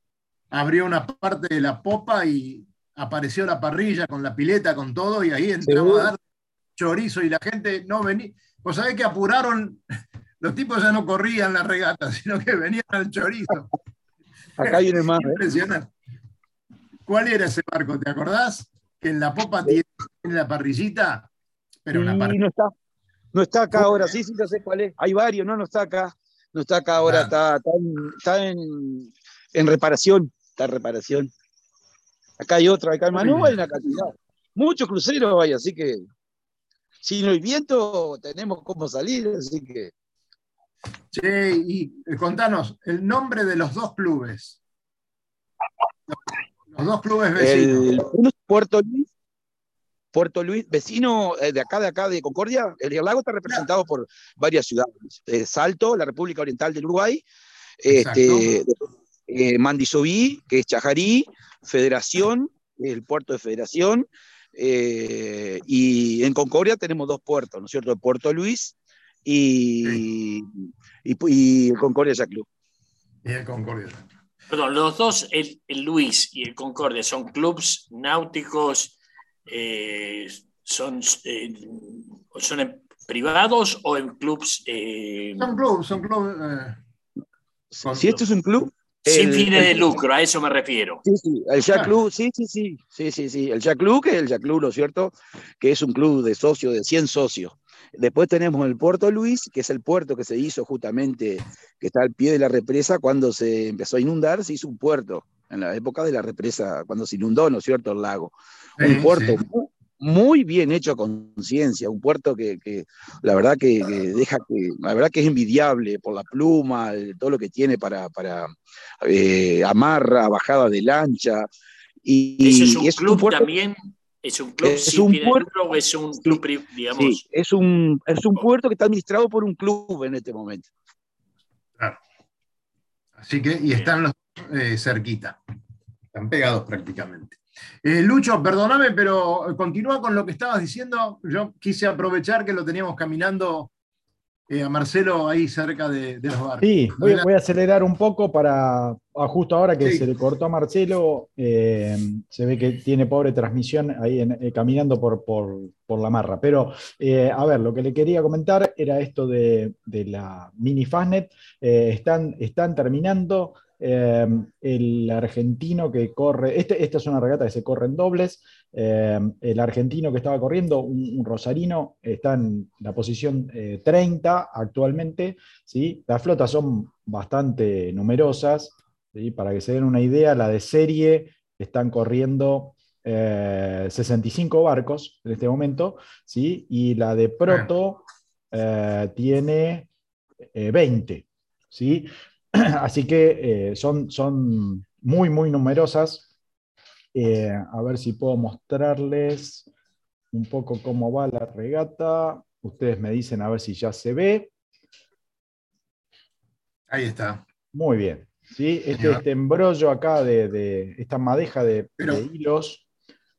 abrió una parte de la popa y apareció la parrilla con la pileta, con todo, y ahí entramos Sí. a dar chorizo y la gente no venía. Vos sabés que apuraron, <laughs> los tipos ya no corrían la regata, <laughs> sino que venían al chorizo. <laughs> Acá viene más, ¿eh? Impresionante. ¿Cuál era ese barco? ¿Te acordás? Que en la popa tiene la parrillita, pero una Y parrilla. no está, no está acá ahora, sí, sí, ya sé cuál es. Hay varios, no, no está acá. No está acá ahora, está, está, en, está en- en reparación. Está en reparación. Acá hay otra, acá en Manú hay una cantidad. Muchos cruceros hay, así que si no hay viento, tenemos cómo salir, así que. Che, y eh, contanos, el nombre de los dos clubes. Los dos clubes vecinos. El, uno es Puerto Luis, Puerto Luis, vecino eh, de acá, de acá, de Concordia. El Río Lago está representado por varias ciudades. Eh, Salto, la República Oriental del Uruguay, este, eh, Mandisoví, que es Chajarí, Federación, el puerto de Federación, eh, y en Concordia tenemos dos puertos, ¿no es cierto? El Puerto Luis y, y, y el Concordia Yacht Club. Y el Concordia. Perdón, los dos, el, el Luis y el Concordia, son clubs náuticos, eh, son, eh, son en privados o en clubs eh, Son clubes, son clubes. eh, Con- Si esto es un club. sin el- fines de lucro, a eso me refiero. Sí, sí, el Jack Claro. Club, sí, sí, sí, sí, sí, sí, el Jack Club, que es el Jack Club, ¿no es cierto? Que es un club de socios, de 100 socios. Después tenemos el Puerto Luis, que es el puerto que se hizo justamente, que está al pie de la represa cuando se empezó a inundar, se hizo un puerto, en la época de la represa, cuando se inundó, ¿no es cierto?, el lago. Sí, un puerto sí. muy, muy bien hecho a conciencia, un puerto que, la verdad que, deja que, la verdad que es envidiable por la pluma, todo lo que tiene para, para eh, amarra, bajada de lancha. Y, es un club también. ¿Es un club es un puerto, o es un club, digamos? es un, es un puerto que está administrado por un club en este momento. Claro. Así que, y están los eh, cerquita, están pegados prácticamente. Eh, Lucho, perdóname, pero continúa con lo que estabas diciendo. Yo quise aprovechar que lo teníamos caminando eh, a Marcelo ahí cerca de, los barcos. Sí, voy, a acelerar un poco para, justo ahora que se le cortó a Marcelo, eh, se ve que tiene pobre transmisión ahí caminando por, por, la marra. Pero, a ver, lo que le quería comentar era esto de, la mini Fastnet. están, están terminando. Em, el argentino que corre, este, esta es una regata que se corre en dobles, em, el argentino que estaba corriendo, un, rosarino, está en la posición 30 eh, actualmente, ¿sí? las flotas son bastante numerosas, para que se den una idea, la de serie están corriendo 65 eh, barcos en este momento, ¿sí? y la de proto eh, tiene 20. ¿sí? <clears throat> Así que eh, son, son muy, muy numerosas. Eh, a ver si puedo mostrarles un poco cómo va la regata. Ustedes me dicen a ver si ya se ve. Ahí está. Muy bien. ¿sí? Este, este embrollo acá de, esta madeja de, hilos.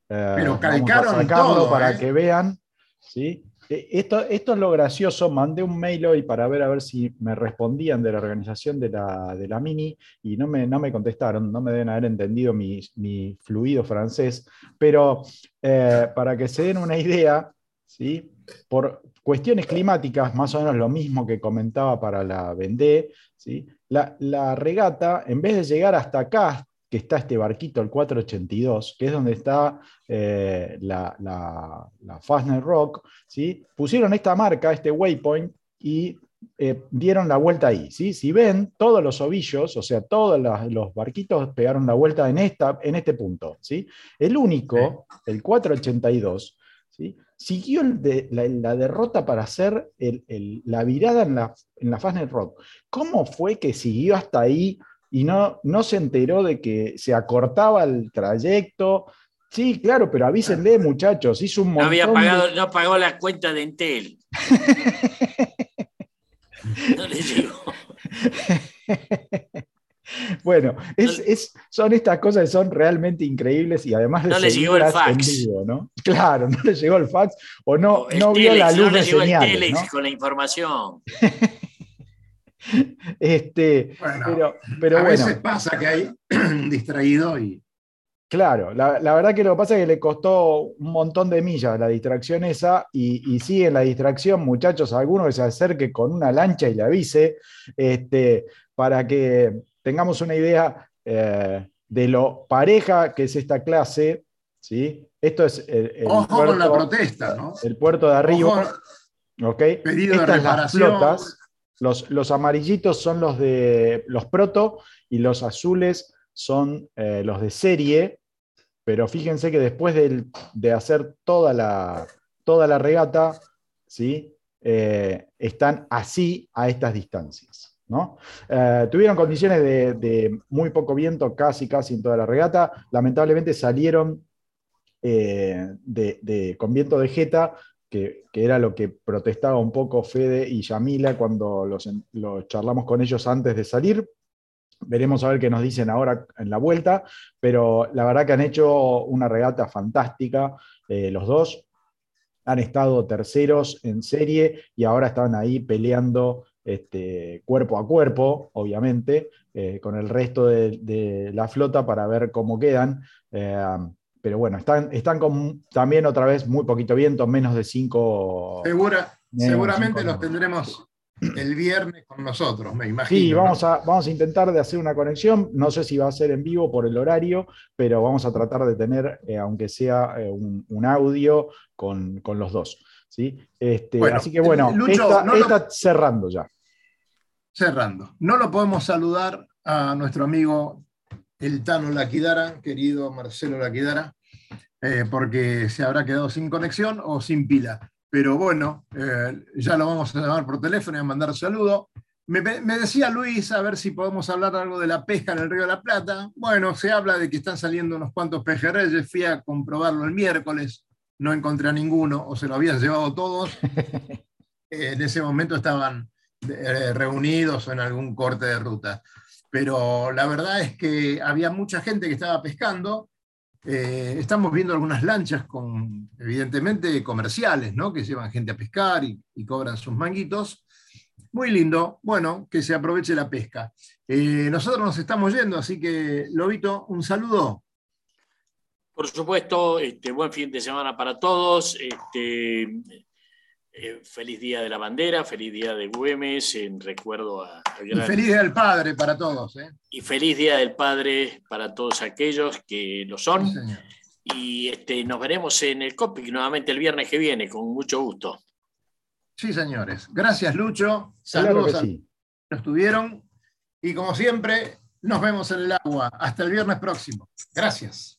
Eh, pero calcaron todo, para que vean. ¿sí? Eh, esto, esto, es lo gracioso, mandé un mail hoy para ver a ver si me respondían de la organización de la, de la Mini y no me, no me contestaron, no me deben haber entendido mi, mi fluido francés, pero eh, para que se den una idea, ¿sí? por cuestiones climáticas, más o menos lo mismo que comentaba para la Vendée, ¿sí? la, la regata, en vez de llegar hasta acá, que está este barquito, el 482, que es donde está eh, la, la, Fastner Rock, ¿sí? pusieron esta marca, este waypoint, y eh, dieron la vuelta ahí. ¿sí? Si ven, todos los ovillos, o sea, todos los, barquitos pegaron la vuelta en, esta, en este punto. ¿sí? El único, el 482, ¿sí? siguió la, derrota para hacer la virada en la, en la Fastner Rock. ¿Cómo fue que siguió hasta ahí? Y no, no se enteró de que se acortaba el trayecto. Sí, claro, pero avísenle, muchachos, hizo un montón. No había pagado, no pagó la cuenta de Entel. no le llegó. <laughs> Bueno, es, son estas cosas que son realmente increíbles y además no le llegó el fax. ¿no? Claro, no le llegó el fax o no, no vio la luz no le llegó el telex con la información. <laughs> <laughs> Este, pero, pero a bueno. veces pasa que hay <clears throat> distraído y. Claro, la, verdad que lo que pasa es que le costó un montón de millas la distracción esa, y, y sigue la distracción, muchachos, alguno que se acerque con una lancha y le avise, este, para que tengamos una idea eh, de lo pareja que es esta clase. ¿sí? Esto es el, Ojo puerto, con la protesta, ¿no? El puerto de arriba. Pedido de reparación. Los, amarillitos son los de los proto y los azules son eh, los de serie, pero fíjense que después de, hacer toda la, toda la regata, ¿sí? Eh, están así a estas distancias. ¿no? Eh, tuvieron condiciones de, muy poco viento casi, casi en toda la regata. Lamentablemente salieron de, con viento de jeta que, era lo que protestaba un poco Fede y Yamila cuando los, charlamos con ellos antes de salir. Veremos a ver qué nos dicen ahora en la vuelta, pero la verdad que han hecho una regata fantástica eh, los dos. Han estado terceros en serie y ahora están ahí peleando este, cuerpo a cuerpo, obviamente, eh, con el resto de, la flota para ver cómo quedan. Eh, pero bueno, están, están con también otra vez muy poquito viento, menos de 5. seguramente los tendremos el viernes con nosotros, me imagino. Sí, vamos, a, vamos a intentar de hacer una conexión. No sé si va a ser en vivo por el horario, pero vamos a tratar de tener, eh, aunque sea eh, un, audio con, los dos. ¿sí? Este, así que bueno, está cerrando ya. Cerrando. No lo podemos saludar a nuestro amigo el Tano Laquidara, querido Marcelo Laquidara, eh, porque se habrá quedado sin conexión o sin pila. Pero bueno, eh, ya lo vamos a llamar por teléfono y a mandar saludo. Me, me, decía Luis, a ver si podemos hablar algo de la pesca en el Río de la Plata. Bueno, se habla de que están saliendo unos cuantos pejerreyes. Fui a comprobarlo el miércoles, no encontré a ninguno, o se lo habían llevado todos. <laughs> en ese momento estaban eh, reunidos en algún corte de ruta. Pero la verdad es que había mucha gente que estaba pescando. Eh, estamos viendo algunas lanchas con, evidentemente, comerciales, ¿no? que llevan gente a pescar y, cobran sus manguitos. Muy lindo, bueno, que se aproveche la pesca. Eh, nosotros nos estamos yendo, así que, Lobito, un saludo. Por supuesto, este, buen fin de semana para todos. Este, eh, feliz Día de la Bandera, feliz Día de Güemes, en recuerdo a... y feliz Día del Padre para todos. ¿eh? Y feliz Día del Padre para todos aquellos que lo son. y este, nos veremos en el COPIC nuevamente el viernes que viene, con mucho gusto. Sí, señores. Gracias, Lucho. Saludos a los que estuvieron. Y como siempre, nos vemos en el agua. Hasta el viernes próximo. Gracias.